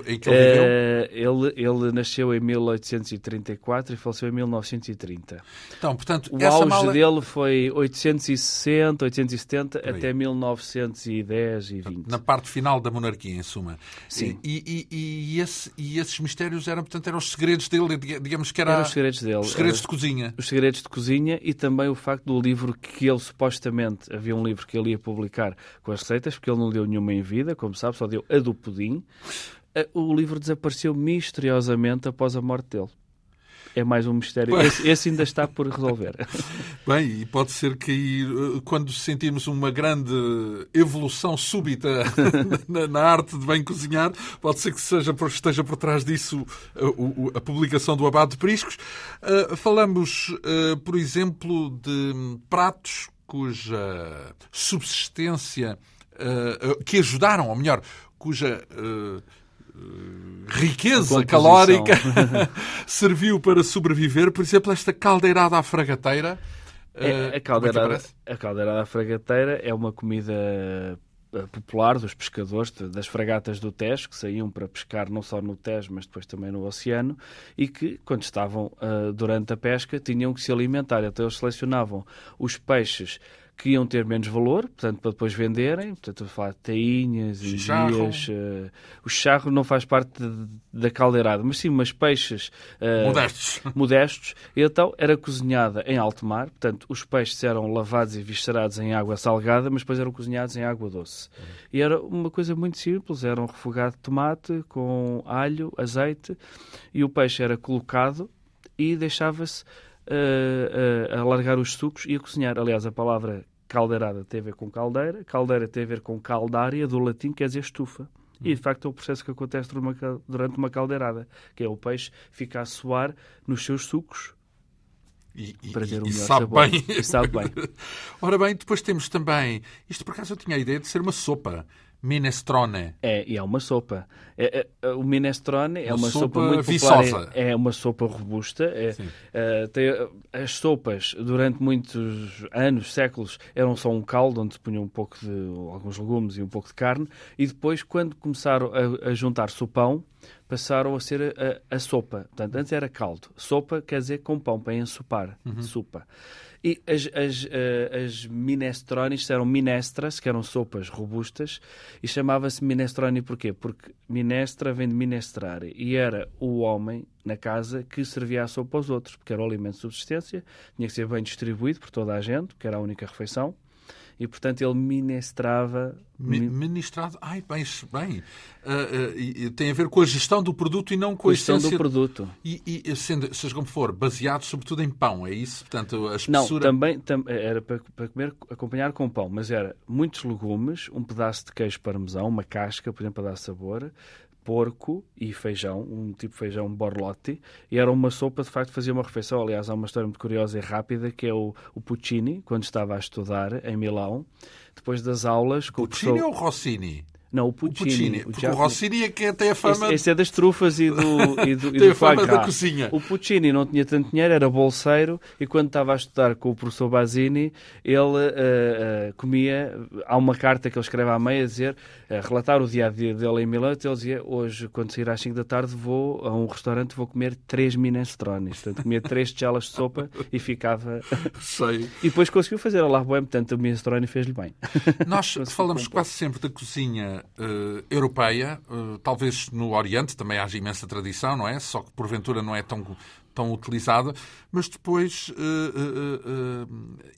em que ele viveu? ele, ele nasceu em 1834 e faleceu em 1930. Então, portanto, o auge mala... dele foi 860, 870 até 1910 e 20. Na parte final da monarquia, em suma. Sim. E, e, e, esse, e esses mistérios eram, portanto, eram os segredos dele, digamos que era... Eram os segredos dele. Os segredos de cozinha. Os segredos de cozinha e também o facto do livro que ele supostamente, havia um livro que ele ia publicar com as receitas, porque ele não deu nenhuma em vida, como sabe, só deu a do pudim o livro desapareceu misteriosamente após a morte dele. É mais um mistério. Esse, esse, ainda está por resolver. Bem, e pode ser que eh, quando sentirmos uma grande evolução súbita na, na, arte de bem cozinhar, pode ser que seja, esteja por trás disso a, eh, a publicação do Abade de Priscos. Uh, falamos, uh, por exemplo, de pratos cuja subsistência, uh, que ajudaram, ou melhor, cuja riqueza calórica serviu para sobreviver. Por exemplo, esta caldeirada à fragateira. É, a, eh, é caldeirada, a caldeirada à fragateira é uma comida eh, popular dos pescadores das fragatas do Tejo, que saíam para pescar não só no Tejo, mas depois também no oceano, e que, quando estavam uh, durante a pesca, tinham que se alimentar. Então eles selecionavam os peixes que iam ter menos valor, portanto, para depois venderem. Portanto, a falar de tainhas, enguias. Uh, o charro não faz parte de, da caldeirada, mas sim umas peixes uh, modestos. modestos. E então era cozinhada em alto mar, portanto, os peixes eram lavados e viscerados em água salgada, mas depois eram cozinhados em água doce. Uhum. E era uma coisa muito simples: era um refogado de tomate com alho, azeite, e o peixe era colocado e deixava-se a, a, alargar os sucos e a cozinhar. Aliás, a palavra caldeirada tem a ver com caldeira, caldeira tem a ver com caldária, do latim quer dizer estufa. E de facto é o processo que acontece durante uma caldeirada, que é o peixe fica a suar nos seus sucos e, para ter um e melhor sabe sabor. Bem. E sabe bem. Ora bem, depois temos também. Isto por acaso eu tinha a ideia de ser uma sopa. Minestrone. É, e é uma sopa. É, é, o minestrone é uma, sopa, sopa muito viçosa. popular. É, é, uma sopa robusta. É, é, tem, as sopas, durante muitos anos, séculos, eram só um caldo onde se punha um pouco de alguns legumes e um pouco de carne. E depois, quando começaram a, a juntar-se o pão, passaram a ser a, a, sopa. Portanto, antes era caldo. Sopa quer dizer com pão, para ensopar. Uhum. Sopa. E as, as, uh, as minestrones eram minestras, que eram sopas robustas, e chamava-se minestrone porquê? Porque minestra vem de minestrare, e era o homem na casa que servia a sopa aos outros, porque era o alimento de subsistência, tinha que ser bem distribuído por toda a gente, porque era a única refeição e, portanto, ele ministrava. Mi ministrado, ai, bem, bem. Uh, uh, tem a ver com a gestão do produto e não com, com a gestão essência... do produto. E, e sendo, seja como for, baseado sobretudo em pão, é isso? Portanto, a espessura... Não, também tam, era para, para comer, acompanhar com pão, mas era muitos legumes, um pedaço de queijo parmesão, uma casca, por exemplo, para dar sabor, porco e feijão, um tipo de feijão borlotti, e era uma sopa, de facto, fazia uma refeição. Aliás, há uma história muito curiosa e rápida, que é o, o Puccini, quando estava a estudar em Milão, depois das aulas... Puccini ou Rossini? Não, o Puccini. O, Puccini, o, o Rossini é que tem a fama... Esse, esse é das trufas e do, e do, e tem do a fama da cozinha. O Puccini não tinha tanto dinheiro, era bolseiro, e quando estava a estudar com o professor Basini, ele uh, uh, comia... Há uma carta que ele escreve à meia a dizer, a relatar o dia-a-dia dele em Milão, ele dizia, hoje, quando sair às 5 da tarde, vou a um restaurante, vou comer três minestrones. Portanto, comia três tigelas de sopa e ficava... Sei. E depois conseguiu fazer a la bohème, portanto, o minestrone fez-lhe bem. Nós falamos quase sempre da cozinha uh, europeia, uh, talvez no Oriente também haja imensa tradição, não é? Só que porventura não é tão, tão utilizada, mas depois uh,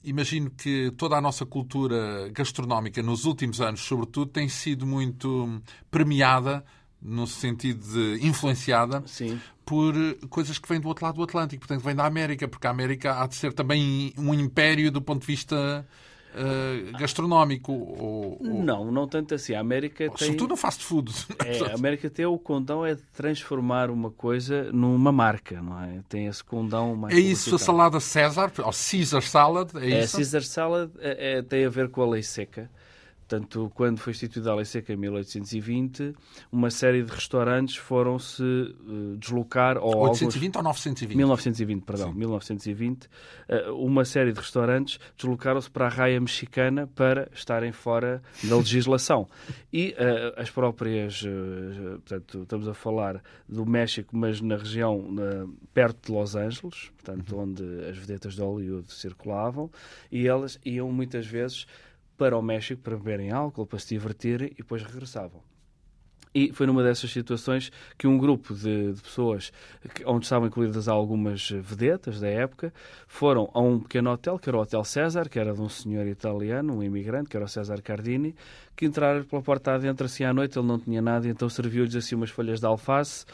imagino que toda a nossa cultura gastronómica nos últimos anos, sobretudo, tem sido muito premiada no sentido de influenciada Sim. por coisas que vêm do outro lado do Atlântico, portanto vem da América, porque a América há de ser também um império do ponto de vista uh, gastronómico? Ou, ou... Não, não tanto assim. A América ou, tem... Sobretudo no fast food. É, a América tem o condão é de transformar uma coisa numa marca, não é? Tem esse condão mais É isso a salada César, ou Caesar Salad, é, é isso? Caesar Salad é, é, tem a ver com a lei seca. Portanto, quando foi instituída a Lei Seca em 1820, uma série de restaurantes foram-se uh, deslocar... Ou 820 alguns... ou 920? 1920, perdão. Sim. 1920. Uh, uma série de restaurantes deslocaram-se para a raia mexicana para estarem fora da legislação. e uh, as próprias... portanto, estamos a falar do México, mas na região perto de Los Angeles, portanto, uhum. onde as vedetas de Hollywood circulavam, e elas iam muitas vezes para o México para beberem álcool, para se divertirem e depois regressavam. E foi numa dessas situações que um grupo de, de, pessoas, onde estavam incluídas algumas vedetas da época, foram a um pequeno hotel, que era o Hotel César, que era de um senhor italiano, um imigrante, que era o César Cardini, que entraram pela porta adentro assim à noite, ele não tinha nada, então serviu-lhes assim umas folhas de alface,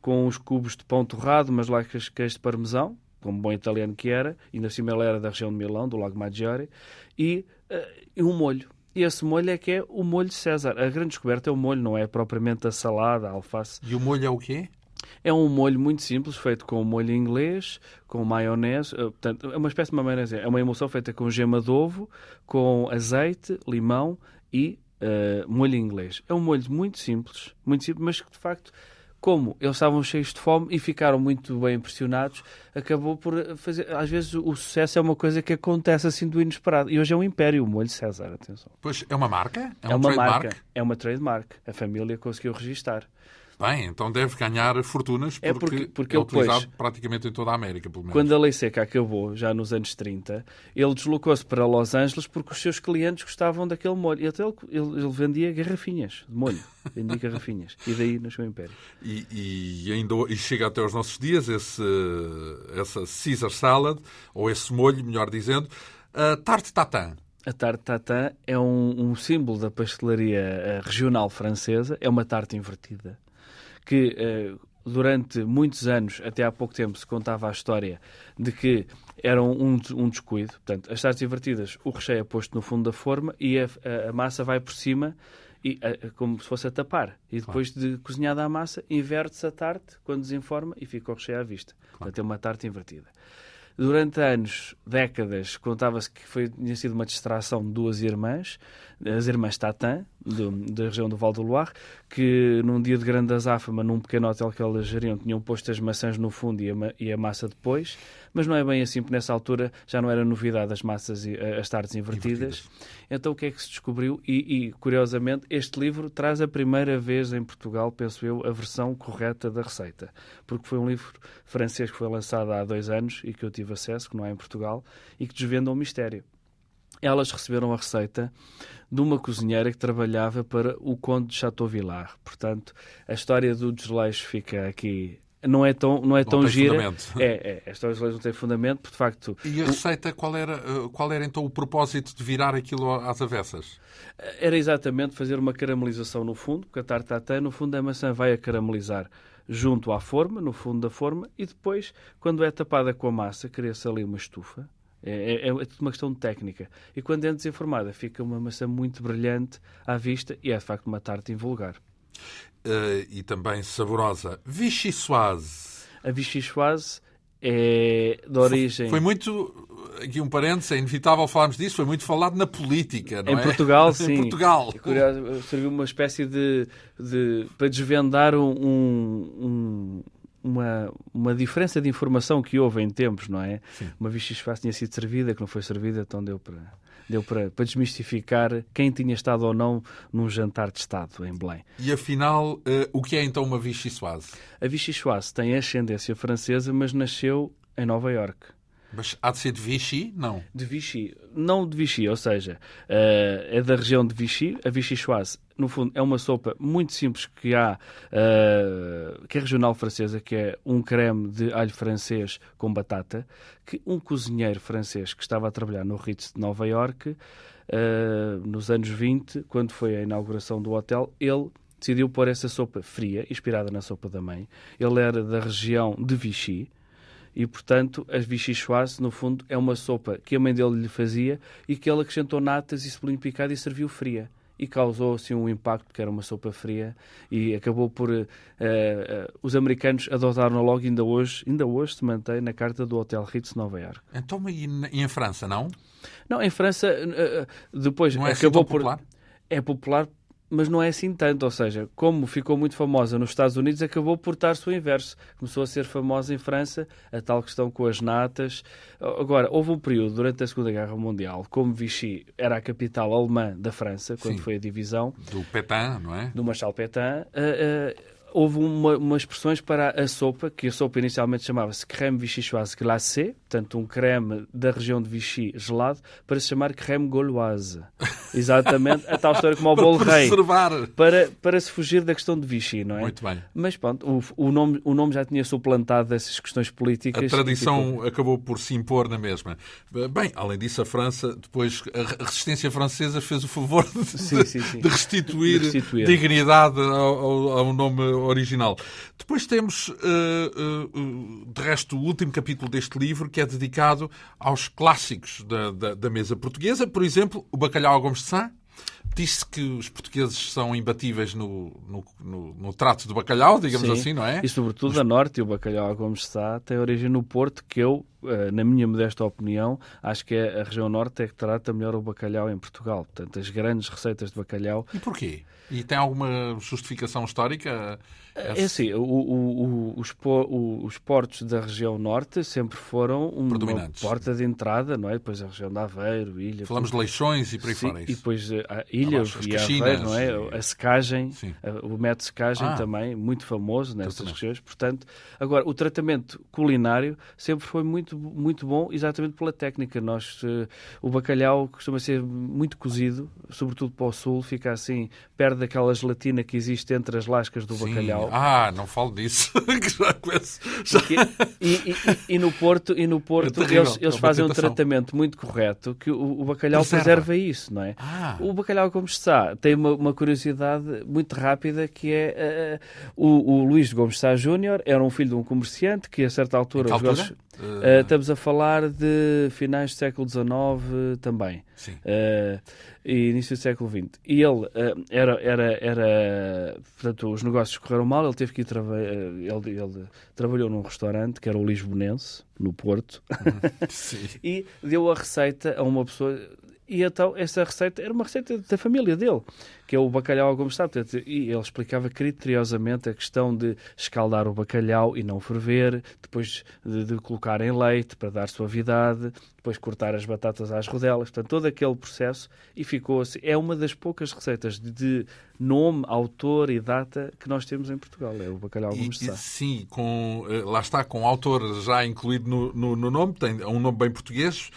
com uns cubos de pão torrado, lacas de queijo de parmesão, como bom italiano que era, na cima ele era da região de Milão, do Lago Maggiore, e, e um molho. E esse molho é que é o molho César. A grande descoberta é o molho, não é propriamente a salada, a alface. E o molho é o quê? É um molho muito simples, feito com molho inglês, com maionese. Uh, portanto, é uma espécie de uma maionese. É uma emulsão feita com gema de ovo, com azeite, limão e uh, molho inglês. É um molho muito simples, muito simples, mas que de facto como eles estavam cheios de fome e ficaram muito bem impressionados, acabou por fazer. Às vezes o sucesso é uma coisa que acontece assim do inesperado. E hoje é um império, o molho César, atenção. Pois é uma marca? É, é uma marca. É uma trademark. A família conseguiu registar. Bem, então deve ganhar fortunas porque é, porque, porque é utilizado depois, praticamente em toda a América, pelo menos. Quando a lei seca acabou, já nos anos 30, ele deslocou-se para Los Angeles porque os seus clientes gostavam daquele molho. Ele, ele, ele vendia garrafinhas de molho. Vendia garrafinhas. E daí nasceu o Império. E, e, ainda, e chega até aos nossos dias esse, essa Caesar Salad, ou esse molho, melhor dizendo. A tarte tatin. A tarte tatin é um, um símbolo da pastelaria eh, regional francesa. É uma tarte invertida que uh, durante muitos anos, até há pouco tempo, se contava a história de que era um, um descuido. Portanto, as tartes invertidas, o recheio é posto no fundo da forma e a, a, a massa vai por cima e, a, como se fosse a tapar. E depois claro. de cozinhada a massa, inverte-se a tarte quando desenforma e fica o recheio à vista. Claro. Portanto, é uma tarte invertida. Durante anos, décadas, contava-se que foi, tinha sido uma distração de duas irmãs, as irmãs Tatin, do, da região do Val do Loire, que num dia de grande azáfama, num pequeno hotel que elas geriam, tinham posto as maçãs no fundo e a, e a massa depois, mas não é bem assim, porque nessa altura já não era novidade as massas, as tardes invertidas. invertidas. Então o que é que se descobriu? E, e, curiosamente, este livro traz a primeira vez em Portugal, penso eu, a versão correta da receita, porque foi um livro francês que foi lançado há dois anos e que eu tive acesso, que não é em Portugal, e que desvenda um mistério. Elas receberam a receita de uma cozinheira que trabalhava para o Conde de Chateauvillard. Portanto, a história do desleixo fica aqui não é tão, não é não tão gira. Fundamento. É, é, a história dos leis não tem fundamento, porque de facto. E a receita, qual era, eh, qual era então o propósito de virar aquilo às avessas? Era exatamente fazer uma caramelização no fundo, porque a tartatã, no fundo, a maçã vai a caramelizar junto à forma, no fundo da forma, e depois, quando é tapada com a massa, cria-se ali uma estufa. É, é, é uma questão de técnica. E quando é desenformada, fica uma maçã muito brilhante à vista e é de facto uma tarte invulgar uh, e também saborosa. Vichyssoise. A Vichyssoise é de origem. Foi, foi, muito. Aqui um parênteses, é inevitável falarmos disso, foi muito falado na política, não em é? Portugal, sim. em Portugal, sim. Curioso, serviu uma espécie de. de para desvendar um, um, uma, uma diferença de informação que houve em tempos, não é? Sim. Uma Vichyssoise tinha sido servida, que não foi servida, então deu para deu para, para desmistificar quem tinha estado ou não num jantar de Estado em Belém. E afinal, uh, o que é então uma Vichyssoise? A Vichyssoise tem ascendência francesa, mas nasceu em Nova Iorque. Mas há de ser de Vichy? Não. De Vichy. Não de Vichy, ou seja, uh, é da região de Vichy. A Vichyssoise, no fundo, é uma sopa muito simples que há, uh, que é regional francesa, que é um creme de alho francês com batata, que um cozinheiro francês que estava a trabalhar no Ritz de Nova Iorque, uh, nos anos 20, quando foi a inauguração do hotel, ele decidiu pôr essa sopa fria, inspirada na sopa da mãe. Ele era da região de Vichy, e, portanto, a vichyssoise, no fundo, é uma sopa que a mãe dele lhe fazia e que ele acrescentou natas e cebolinho picado e serviu fria. E causou assim um impacto, porque era uma sopa fria, e acabou por. Uh, uh, os americanos adotaram logo, ainda hoje, ainda hoje se mantém na carta do Hotel Ritz Nova York. Então, e em França, não? Não, em França, uh, depois não é assim acabou assim por. Popular? É popular mas não é assim tanto. Ou seja, como ficou muito famosa nos Estados Unidos, acabou por estar-se o inverso. Começou a ser famosa em França, a tal questão com as natas. Agora, houve um período durante a Segunda Guerra Mundial, como Vichy era a capital alemã da França, quando Sim. foi a divisão. Do Petain, não é? Do Marshal Petain. Uh, uh, houve uma, umas expressões para a sopa, que a sopa inicialmente chamava-se creme vichyssoise glacé, portanto um creme da região de Vichy gelado, para se chamar creme gauloise. Exatamente, a tal história como o bolo rei. Para, para se fugir da questão de Vichy, não é? Muito bem. Mas pronto, o, o, nome, o nome já tinha suplantado essas questões políticas. A tradição ficou... acabou por se impor na mesma. Bem, além disso, a França, depois, a resistência francesa fez o favor de, sim, sim, sim. de, restituir, de restituir, dignidade ao, ao, ao nome original. Depois temos, uh, uh, de resto, o último capítulo deste livro, que é dedicado aos clássicos da, da, da mesa portuguesa. Por exemplo, o bacalhau Gomes de Sá, Diz-se que os portugueses são imbatíveis no, no, no, no trato do bacalhau, digamos Sim, assim, não é? E sobretudo Os... a norte, o bacalhau Gomes Sá tem origem no Porto, que eu, eh, na minha modesta opinião, acho que é a região norte é que trata melhor o bacalhau em Portugal. Portanto, as grandes receitas de bacalhau... E porquê? E tem alguma justificação histórica? É assim, o, o, os, os portos da região norte sempre foram uma porta de entrada, não é? Depois a região de Aveiro, Ilha... Falamos tudo. de Leixões e por aí Sim, fora. E depois a ah, Ilha ah, e Aveiro, não é? A secagem, o método de secagem ah, também, muito famoso nessas regiões. Portanto, agora, o tratamento culinário sempre foi muito, muito bom, exatamente pela técnica. Nós, uh, o bacalhau costuma ser muito cozido, sobretudo para o sul, fica assim, perto daquela gelatina que existe entre as lascas do Sim. bacalhau. Ah, não falo disso. já começo, já... E, e, e, no Porto, e no Porto é terrível, eles, eles é fazem um tratamento muito correto que o, o bacalhau preserva. preserva. isso, não é? Ah. O bacalhau, como está, tem uma, uma, curiosidade muito rápida que é uh, o, o Luís de Gomes Sá Júnior era um filho de um comerciante que a certa altura? Uh, estamos a falar de finais do século XIX também. Sim. Uh, e início do século XX. E ele uh, era, era, era. Portanto, os negócios correram mal, ele teve que ir. Trava ele, ele trabalhou num restaurante que era o Lisbonense, no Porto, uhum. e deu a receita a uma pessoa E então essa receita era uma receita da família dele, que é o bacalhau ao gomo E ele explicava criteriosamente a questão de escaldar o bacalhau e não ferver, depois de, de colocar em leite para dar suavidade, depois cortar as batatas às rodelas, portanto, todo aquele processo e ficou assim. É uma das poucas receitas de, de nome, autor e data que nós temos em Portugal, é o bacalhau Gomes de Sá. Sim, com, eh, lá está, com autor já incluído no, no, no nome, tem um nome bem português,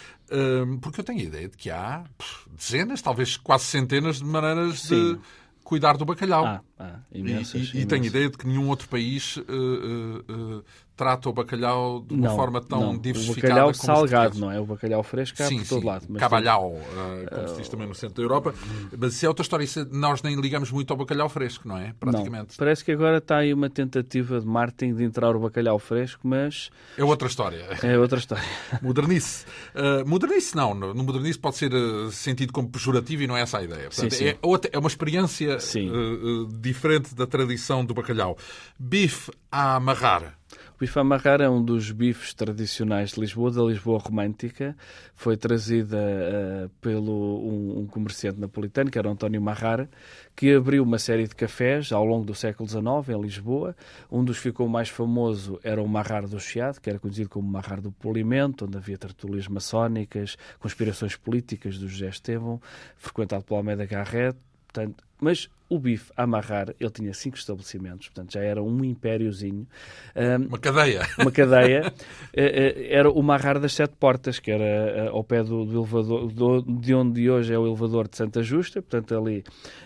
porque eu tenho a ideia de que há dezenas, talvez quase centenas de maneiras Sim. de cuidar do bacalhau. Ah, ah, imensas, e, e, e tenho a ideia de que nenhum outro país uh, uh, uh, trata o bacalhau de uma não, forma tão não. diversificada. O bacalhau salgado, não é? O bacalhau fresco há sim, por todo sim. lado. Mas Cabalhau, tem... como se diz também no centro da Europa. Mas isso é outra história. Isso, é, nós nem ligamos muito ao bacalhau fresco, não é? Praticamente. Não. Parece que agora está aí uma tentativa de marketing de entrar o bacalhau fresco, mas... É outra história. É outra história. modernice. Uh, modernice não. No modernice pode ser uh, sentido como pejorativo e não é essa a ideia. Portanto, sim. É, outra, é uma experiência uh, diferente da tradição do bacalhau. Bife a amarrar. Bife amarrar é um dos bifes tradicionais de Lisboa, da Lisboa romântica. Foi trazida uh, pelo um, um, comerciante napolitano, que era António Marrar, que abriu uma série de cafés ao longo do século XIX em Lisboa. Um dos que ficou mais famoso era o Marrar do Chiado, que era conhecido como Marrar do Polimento, onde havia tertulias maçónicas, conspirações políticas do José Estevão, frequentado pelo Almeida Garrett. Portanto, mas o bife a amarrar, ele tinha cinco estabelecimentos, portanto já era um impériozinho. Um, uma cadeia. Uma cadeia. Eh, eh, era o Marrar das Sete Portas, que era eh, ao pé do, do elevador, do, de onde hoje é o elevador de Santa Justa, portanto ali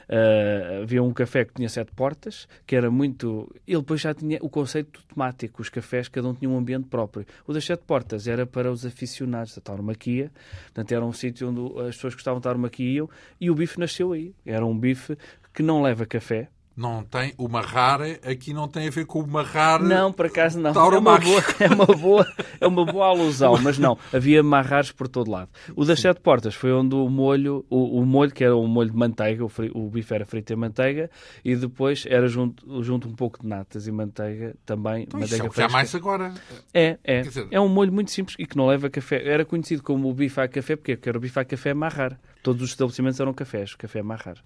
uh, havia um café que tinha sete portas, que era muito... Ele depois já tinha o conceito temático, os cafés, cada um tinha um ambiente próprio. O das Sete Portas era para os aficionados da tauromaquia, portanto era um sítio onde as pessoas que gostavam de tauromaquia iam, e o bife nasceu aí. Era um bife que não leva café, não tem o marrar aqui não tem a ver com o marrar não por acaso não. é uma, boa, é uma boa é uma boa alusão mas não. Havia marrares por todo lado. O das Sim. sete portas foi onde o molho o, o, molho que era um molho de manteiga o, fri, o bife era frito em manteiga e depois era junto, junto um pouco de natas e manteiga também então, manteiga isso é mais agora. É é. Dizer... é um molho muito simples e que não leva café. Era conhecido como o bife a café porque era o bife a café marrar. Todos os estabelecimentos eram cafés café marrar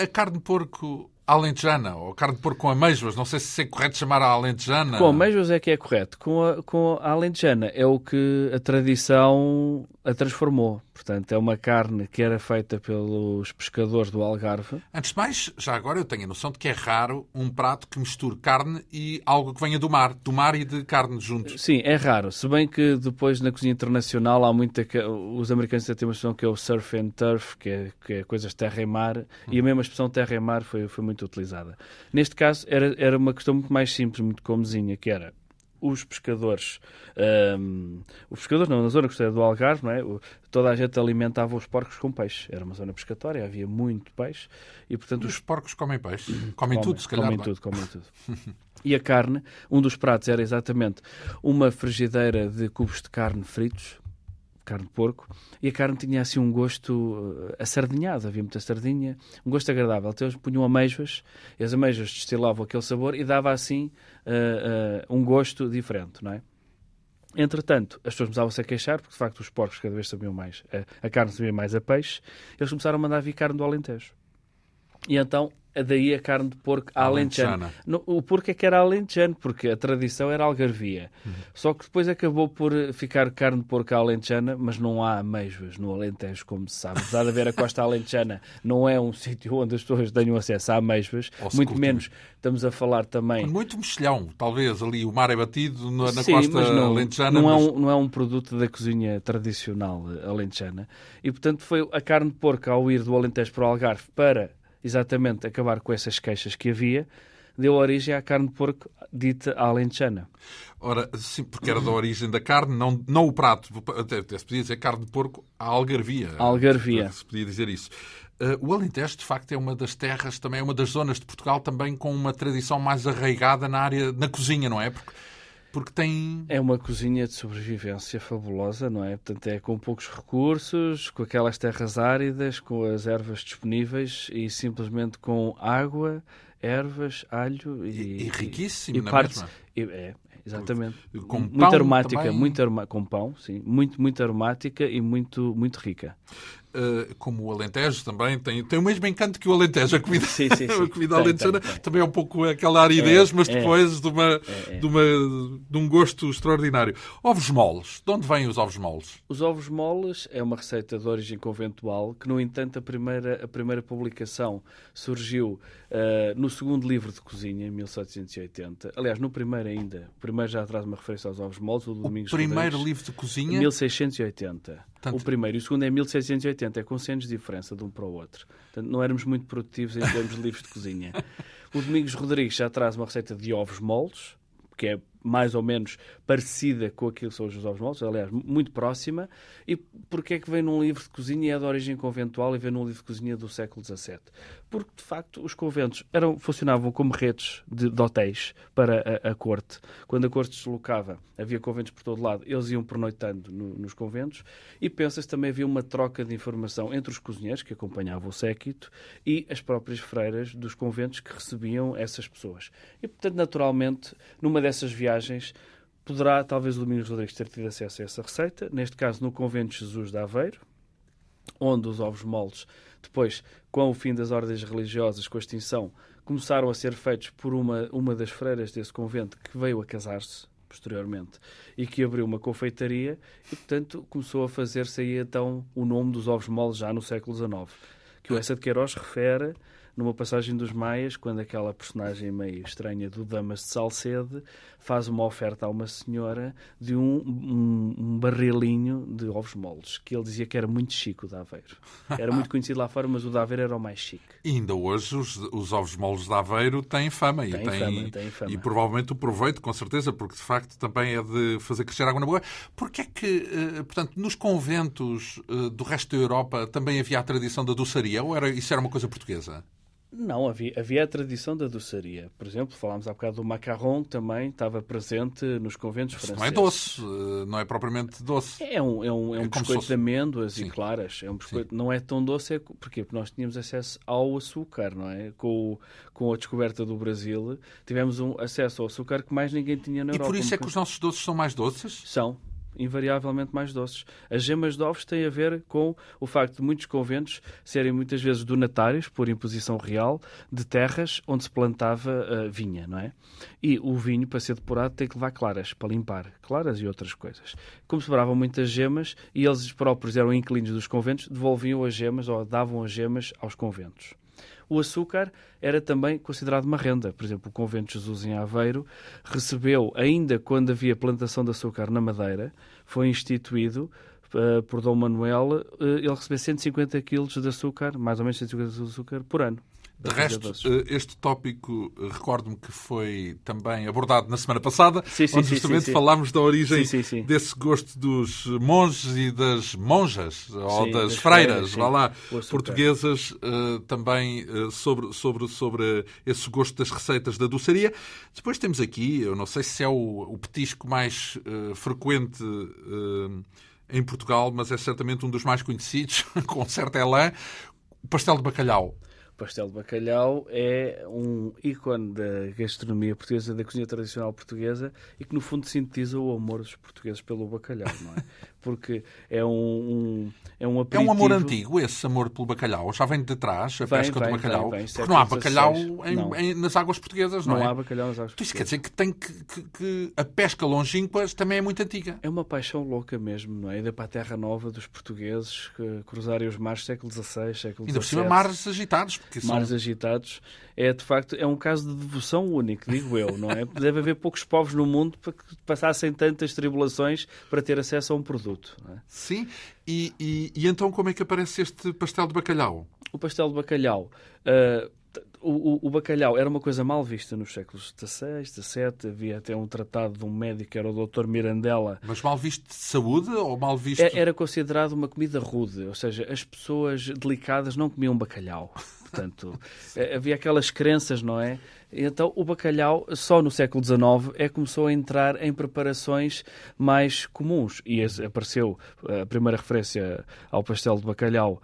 a carne de porco alentejana, ou carne de porco com amêijoas, não sei se é correto chamar a alentejana. Com amêijoas é que é correto. Com a, com a alentejana é o que a tradição a transformou. Portanto, é uma carne que era feita pelos pescadores do Algarve. Antes de mais, já agora eu tenho a noção de que é raro um prato que misture carne e algo que venha do mar, do mar e de carne juntos. Sim, é raro. Se bem que depois na cozinha internacional há muita. Os americanos têm uma expressão que é o surf and turf, que é, que é coisas terra e mar, hum. e a mesma expressão terra e mar foi, foi muito utilizada. Neste caso, era, era uma questão muito mais simples, muito comezinha, que era os pescadores, um, os pescadores não, na zona costeira do Algarve, não é? toda a gente alimentava os porcos com peixe. Era uma zona pescatória, havia muito peixe e portanto os, os porcos comem peixe, comem, comem tudo, se calhar. Comem é? tudo, comem tudo. e a carne, um dos pratos era exatamente uma frigideira de cubos de carne fritos, carne de porco, e a carne tinha assim um gosto uh, assardinhado, havia muita sardinha, um gosto agradável. Então eles punham amêijoas, e as amêijoas destilavam aquele sabor e dava assim uh, uh, um gosto diferente, não é? Entretanto, as pessoas começavam-se a queixar, porque de facto os porcos cada vez sabiam mais, a, a carne sabia mais a peixe, eles começaram a mandar vir carne do Alentejo. E então daí a carne de porco alentejana. O porco é que era alentejano, porque a tradição era algarvia. Uhum. Só que depois acabou por ficar carne de porco alentejana, mas não há ameijoas no Alentejo, como se sabe. Apesar de haver a costa alentejana, não é um sítio onde as pessoas tenham acesso a ameijoas, muito menos estamos a falar também... Muito mexilhão, talvez, ali o mar é batido na, Sim, costa não, alentejana. Não, mas... é um, não é um produto da cozinha tradicional alentejana. E, portanto, foi a carne de porco ao ir do Alentejo para o Algarve para exatamente acabar com essas queixas que havia, deu origem à carne de porco dita alentejana. Ora, sim, porque era da origem da carne, não, não o prato. Até, até se podia dizer carne de porco à algarvia. Algarvia. Se podia dizer isso. Uh, o Alentejo, de facto, é uma das terras, também é uma das zonas de Portugal também com uma tradição mais arraigada na área, na cozinha, não é? Porque porque tem. É uma cozinha de sobrevivência fabulosa, não é? Portanto, é com poucos recursos, com aquelas terras áridas, com as ervas disponíveis e simplesmente com água, ervas, alho e. E, e riquíssimo, e, e partes, e, é, exatamente. Com muito aromática, também... muito aroma, com pão, sim, muito, muito aromática e muito, muito rica. Uh, como o Alentejo também, tem, tem o mesmo encanto que o Alentejo. A comida, sim, sim, sim. a comida tem, alentejana tem, tem. também é um pouco aquela aridez, é, mas é. depois é, de, uma, é, de, uma, de um gosto extraordinário. Ovos moles. De onde vêm os ovos moles? Os ovos moles é uma receita de origem conventual que, no entanto, a primeira, a primeira publicação surgiu uh, no segundo livro de cozinha, em 1780. Aliás, no primeiro ainda. O primeiro já traz uma referência aos ovos moles, o do Domingos O primeiro Rodrigues, livro de cozinha? 1680. Tanto... O primeiro. E o segundo é 1680. É com 100 anos de diferença de um para o outro. Portanto, não éramos muito produtivos em termos de livros de cozinha. O Domingos Rodrigues já traz uma receita de ovos moles, que é mais ou menos parecida com aquilo que são os ovos moles, aliás, muito próxima. E porquê é que vem num livro de cozinha e é de origem conventual e vem num livro de cozinha do século XVII? Porque, de facto, os conventos eram, funcionavam como redes de, de hotéis para a, a, corte. Quando a corte se deslocava, havia conventos por todo lado, eles iam pernoitando no, nos conventos e pensa-se também havia uma troca de informação entre os cozinheiros que acompanhavam o séquito e as próprias freiras dos conventos que recebiam essas pessoas. E, portanto, naturalmente, numa dessas viagens, poderá talvez o Domingos Rodrigues ter tido acesso a essa receita, neste caso no Convento de Jesus de Aveiro, onde os ovos moles, depois, com o fim das ordens religiosas, com a extinção, começaram a ser feitos por uma, uma das freiras desse convento que veio a casar-se posteriormente e que abriu uma confeitaria e, portanto, começou a fazer-se aí então o nome dos ovos moles já no século XIX, que o Essa de Queiroz refere numa passagem dos Maias, quando aquela personagem meio estranha do Damas de Salcede faz uma oferta a uma senhora de um, um, um barrilinho de ovos moles, que ele dizia que era muito chique o de Aveiro. Era muito conhecido lá fora, mas o de Aveiro era o mais chique. E ainda hoje os, os ovos moles de Aveiro têm fama. Tem, e têm, fama, tem fama. E provavelmente o proveito, com certeza, porque de facto também é de fazer crescer água na boca. Porque é que, eh, portanto, nos conventos eh, do resto da Europa também havia a tradição da doçaria? Ou era, isso era uma coisa portuguesa? Não, havia, havia a tradição da doçaria. Por exemplo, falámos há bocado do macarrão, também estava presente nos conventos Isso franceses. Não é doce, eh, não é propriamente doce. É um, é um, é um é biscoito de amêndoas Sim. e claras. É um biscoito, não é tão doce, é, porquê? Porque nós tínhamos acesso ao açúcar, não é? Com, com a descoberta do Brasil, tivemos um acesso ao açúcar que mais ninguém tinha na e Europa. E por isso é que os nossos doces são mais doces? São, invariavelmente mais doces. As gemas de ovos têm a ver com o facto de muitos conventos serem muitas vezes donatários, por imposição real, de terras onde se plantava uh, vinha, não é? E o vinho, para ser depurado, tem que levar claras, para limpar. Claras e outras coisas. Como sobravam muitas gemas, e eles próprios eram inquilinos dos conventos, devolviam as gemas ou davam as gemas aos conventos o açúcar era também considerado uma renda. Por exemplo, o Convento de Jesus em Aveiro recebeu, ainda quando havia plantação de açúcar na Madeira, foi instituído uh, por Dom Manuel, uh, ele recebeu 150 quilos de açúcar, mais ou menos 150 quilos de açúcar por ano. De resto, eh, este tópico, recordo-me que foi também abordado na semana passada, sim, sim, onde justamente sim, falámos da origem desse gosto dos monges e das monjas, ou das, das freiras, vá lá, portuguesas, uh, também sobre, sobre, sobre esse gosto das receitas da doçaria. Depois temos aqui, eu não sei se é o, o petisco mais uh, frequente em Portugal, mas é certamente um dos mais conhecidos, com certo elan, o pastel de bacalhau pastel de bacalhau é um ícone da gastronomia portuguesa, da cozinha tradicional portuguesa e que, no fundo, sintetiza o amor dos portugueses pelo bacalhau, não é? Porque é um, um é um aperitivo... É um amor antigo, esse amor pelo bacalhau? Já vem de trás, a vem, pesca vem, do bacalhau? Vem, porque não há bacalhau em, em, nas águas portuguesas, não, não é? Não há bacalhau nas águas portuguesas. Isso quer dizer que, tem que, que, que, a pesca longínqua também é muito antiga. É uma paixão louca mesmo, não é? Ida para a terra nova dos portugueses que cruzarem os mares século XVI, século XVII. Ainda por cima mares agitados, porque mares são... agitados, é de facto é um caso de devoção único, digo eu, não é? Deve haver poucos povos no mundo para que passassem tantas tribulações para ter acesso a um produto. É? Sim, e, e, e, então como é que aparece este pastel de bacalhau? O pastel de bacalhau. Uh, o, o, bacalhau era uma coisa mal vista nos séculos XVI, XVII. Havia até um tratado de um médico, que era o Dr. Mirandela. Mas mal visto de saúde ou mal visto... É, era considerado uma comida rude. Ou seja, as pessoas delicadas não comiam bacalhau. Portanto, eh, havia aquelas crenças, não é? Então, o bacalhau, só no século XIX, é que começou a entrar em preparações mais comuns. E apareceu a primeira referência ao pastel de bacalhau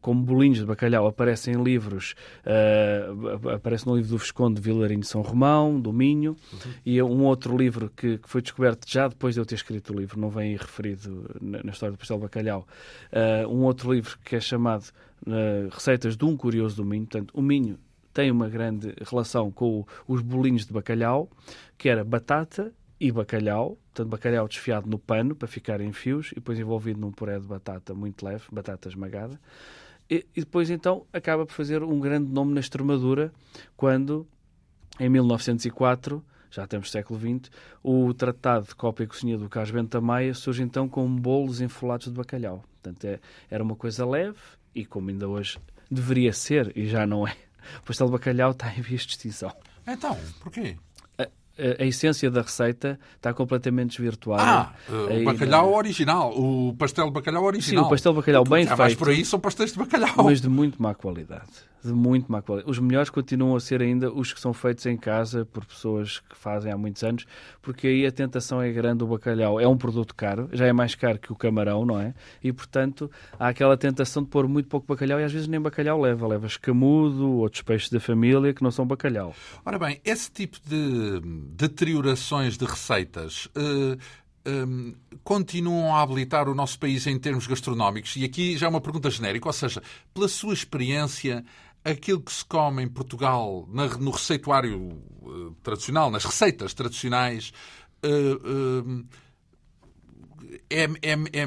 como bolinhos de bacalhau aparecem em livros, uh, aparece no livro do Visconde de Vilarinho São Romão, do Minho, uhum. e um outro livro que, que, foi descoberto já depois de eu ter escrito o livro, não vem referido na, na história do pastel de bacalhau, uh, um outro livro que é chamado uh, Receitas de um Curioso do Minho, portanto, o Minho tem uma grande relação com o, os bolinhos de bacalhau, que era batata e bacalhau, portanto, bacalhau desfiado no pano para ficar em fios e depois envolvido num puré de batata muito leve, batata esmagada. E, e depois, então, acaba por fazer um grande nome na Extremadura quando, em 1904, já temos século XX, o Tratado de Cópia e Cozinha do Carlos Bento Maia surge então com bolos enfolados de bacalhau. Portanto, é, era uma coisa leve e, como ainda hoje deveria ser, e já não é, pastel de bacalhau está em vias de extinção. Então, porquê? A essência da receita está completamente desvirtuada. Ah, o bacalhau original, o pastel de bacalhau original. Sim, o pastel de bacalhau bem feito. por aí são pastéis de bacalhau. Mas de muito má qualidade de muito má qualidade. Os melhores continuam a ser ainda os que são feitos em casa por pessoas que fazem há muitos anos, porque aí a tentação é grande. O bacalhau é um produto caro, já é mais caro que o camarão, não é? E portanto há aquela tentação de pôr muito pouco bacalhau e às vezes nem bacalhau leva. Leva escamudo, outros peixes da família que não são bacalhau. Ora bem, esse tipo de deteriorações de receitas. Uh um, continuam a habilitar o nosso país em termos gastronómicos? E aqui já é uma pergunta genérica, ou seja, pela sua experiência, aquilo que se come em Portugal no receituário uh, tradicional, nas receitas tradicionais, uh, uh, é, é, é,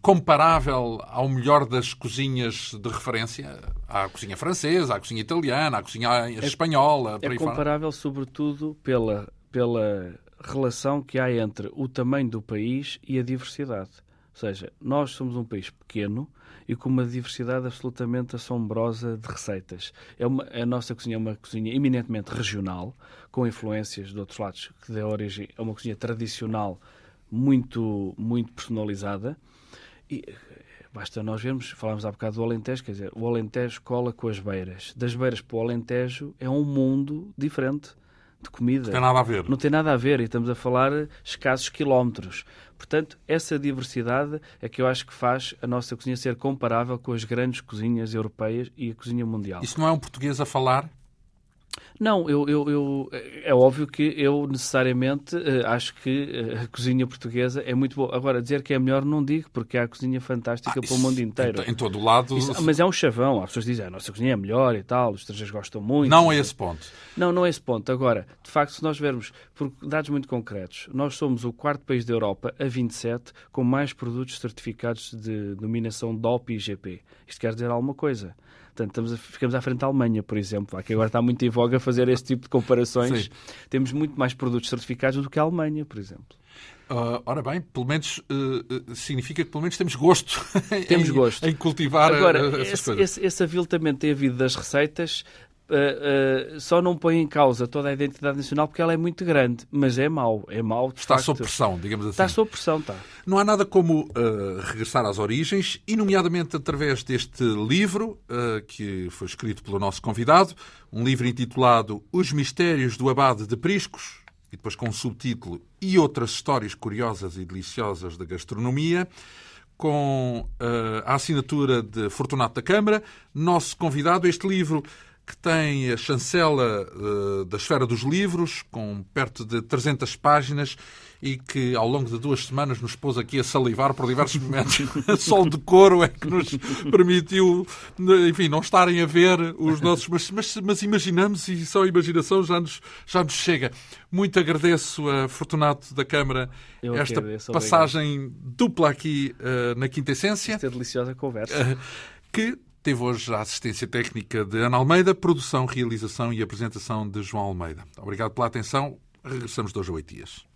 comparável ao melhor das cozinhas de referência? À cozinha francesa, à cozinha italiana, à cozinha é espanhola? É comparável, fora. sobretudo, pela, pela relação que há entre o tamanho do país e a diversidade. Ou seja, nós somos um país pequeno e com uma diversidade absolutamente assombrosa de receitas. É uma, a nossa cozinha é uma cozinha eminentemente regional, com influências de outros lados, que dá origem a uma cozinha tradicional muito, muito personalizada. E basta nós vermos, falámos há bocado do Alentejo, quer dizer, o Alentejo cola com as beiras. Das beiras para o Alentejo é um mundo diferente de comida. Não tem nada a ver. Não tem nada a ver e estamos a falar escassos quilómetros. Portanto, essa diversidade é que eu acho que faz a nossa cozinha ser comparável com as grandes cozinhas europeias e a cozinha mundial. Isso não é um português a falar? Não, eu, eu, eu, é óbvio que eu necessariamente uh, acho que uh, a cozinha portuguesa é muito boa. Agora, dizer que é melhor não digo, porque há a cozinha fantástica ah, para o mundo inteiro. Em, em todo o lado. Isso, mas é um chavão. Há pessoas dizem ah, a nossa cozinha é melhor e tal, os estrangeiros gostam muito. Não é esse ponto. Não, não é esse ponto. Agora, de facto, se nós vermos por dados muito concretos, nós somos o quarto país da Europa, a 27, com mais produtos certificados de dominação DOP e IGP. Isto quer dizer alguma coisa. Portanto, estamos a, ficamos à frente da Alemanha, por exemplo, que agora está muito em voga fazer esse tipo de comparações. Sim. Temos muito mais produtos certificados do que a Alemanha, por exemplo. Uh, ora bem, pelo menos uh, significa que pelo menos temos gosto, temos em, gosto. em cultivar Agora, essas esse, coisas. Esse, esse aviltamento tem havido das receitas Uh, uh, só não põe em causa toda a identidade nacional porque ela é muito grande, mas é mau, é mau. Está facto. sob pressão, digamos assim. Está sob pressão, está. Não há nada como uh, regressar às origens, e nomeadamente através deste livro que foi escrito pelo nosso convidado, um livro intitulado Os Mistérios do Abade de Priscos, e depois com o subtítulo E outras histórias curiosas e deliciosas da gastronomia com uh, a assinatura de Fortunato da Câmara. Nosso convidado, este livro que tem a chancela uh, da Esfera dos Livros, com perto de 300 páginas, e que ao longo de duas semanas nos pôs aqui a salivar por diversos momentos. Só o decoro é que nos permitiu, enfim, não estarem a ver os nossos. Mas, mas, mas imaginamos e só a imaginação já nos, já nos chega. Muito agradeço a Fortunato da Câmara Eu esta agradeço, passagem dupla aqui uh, na Quinta Essência. Esta deliciosa conversa. Uh, que Teve hoje a assistência técnica de Ana Almeida, produção, realização e apresentação de João Almeida. Obrigado pela atenção. Regressamos de hoje a oito dias.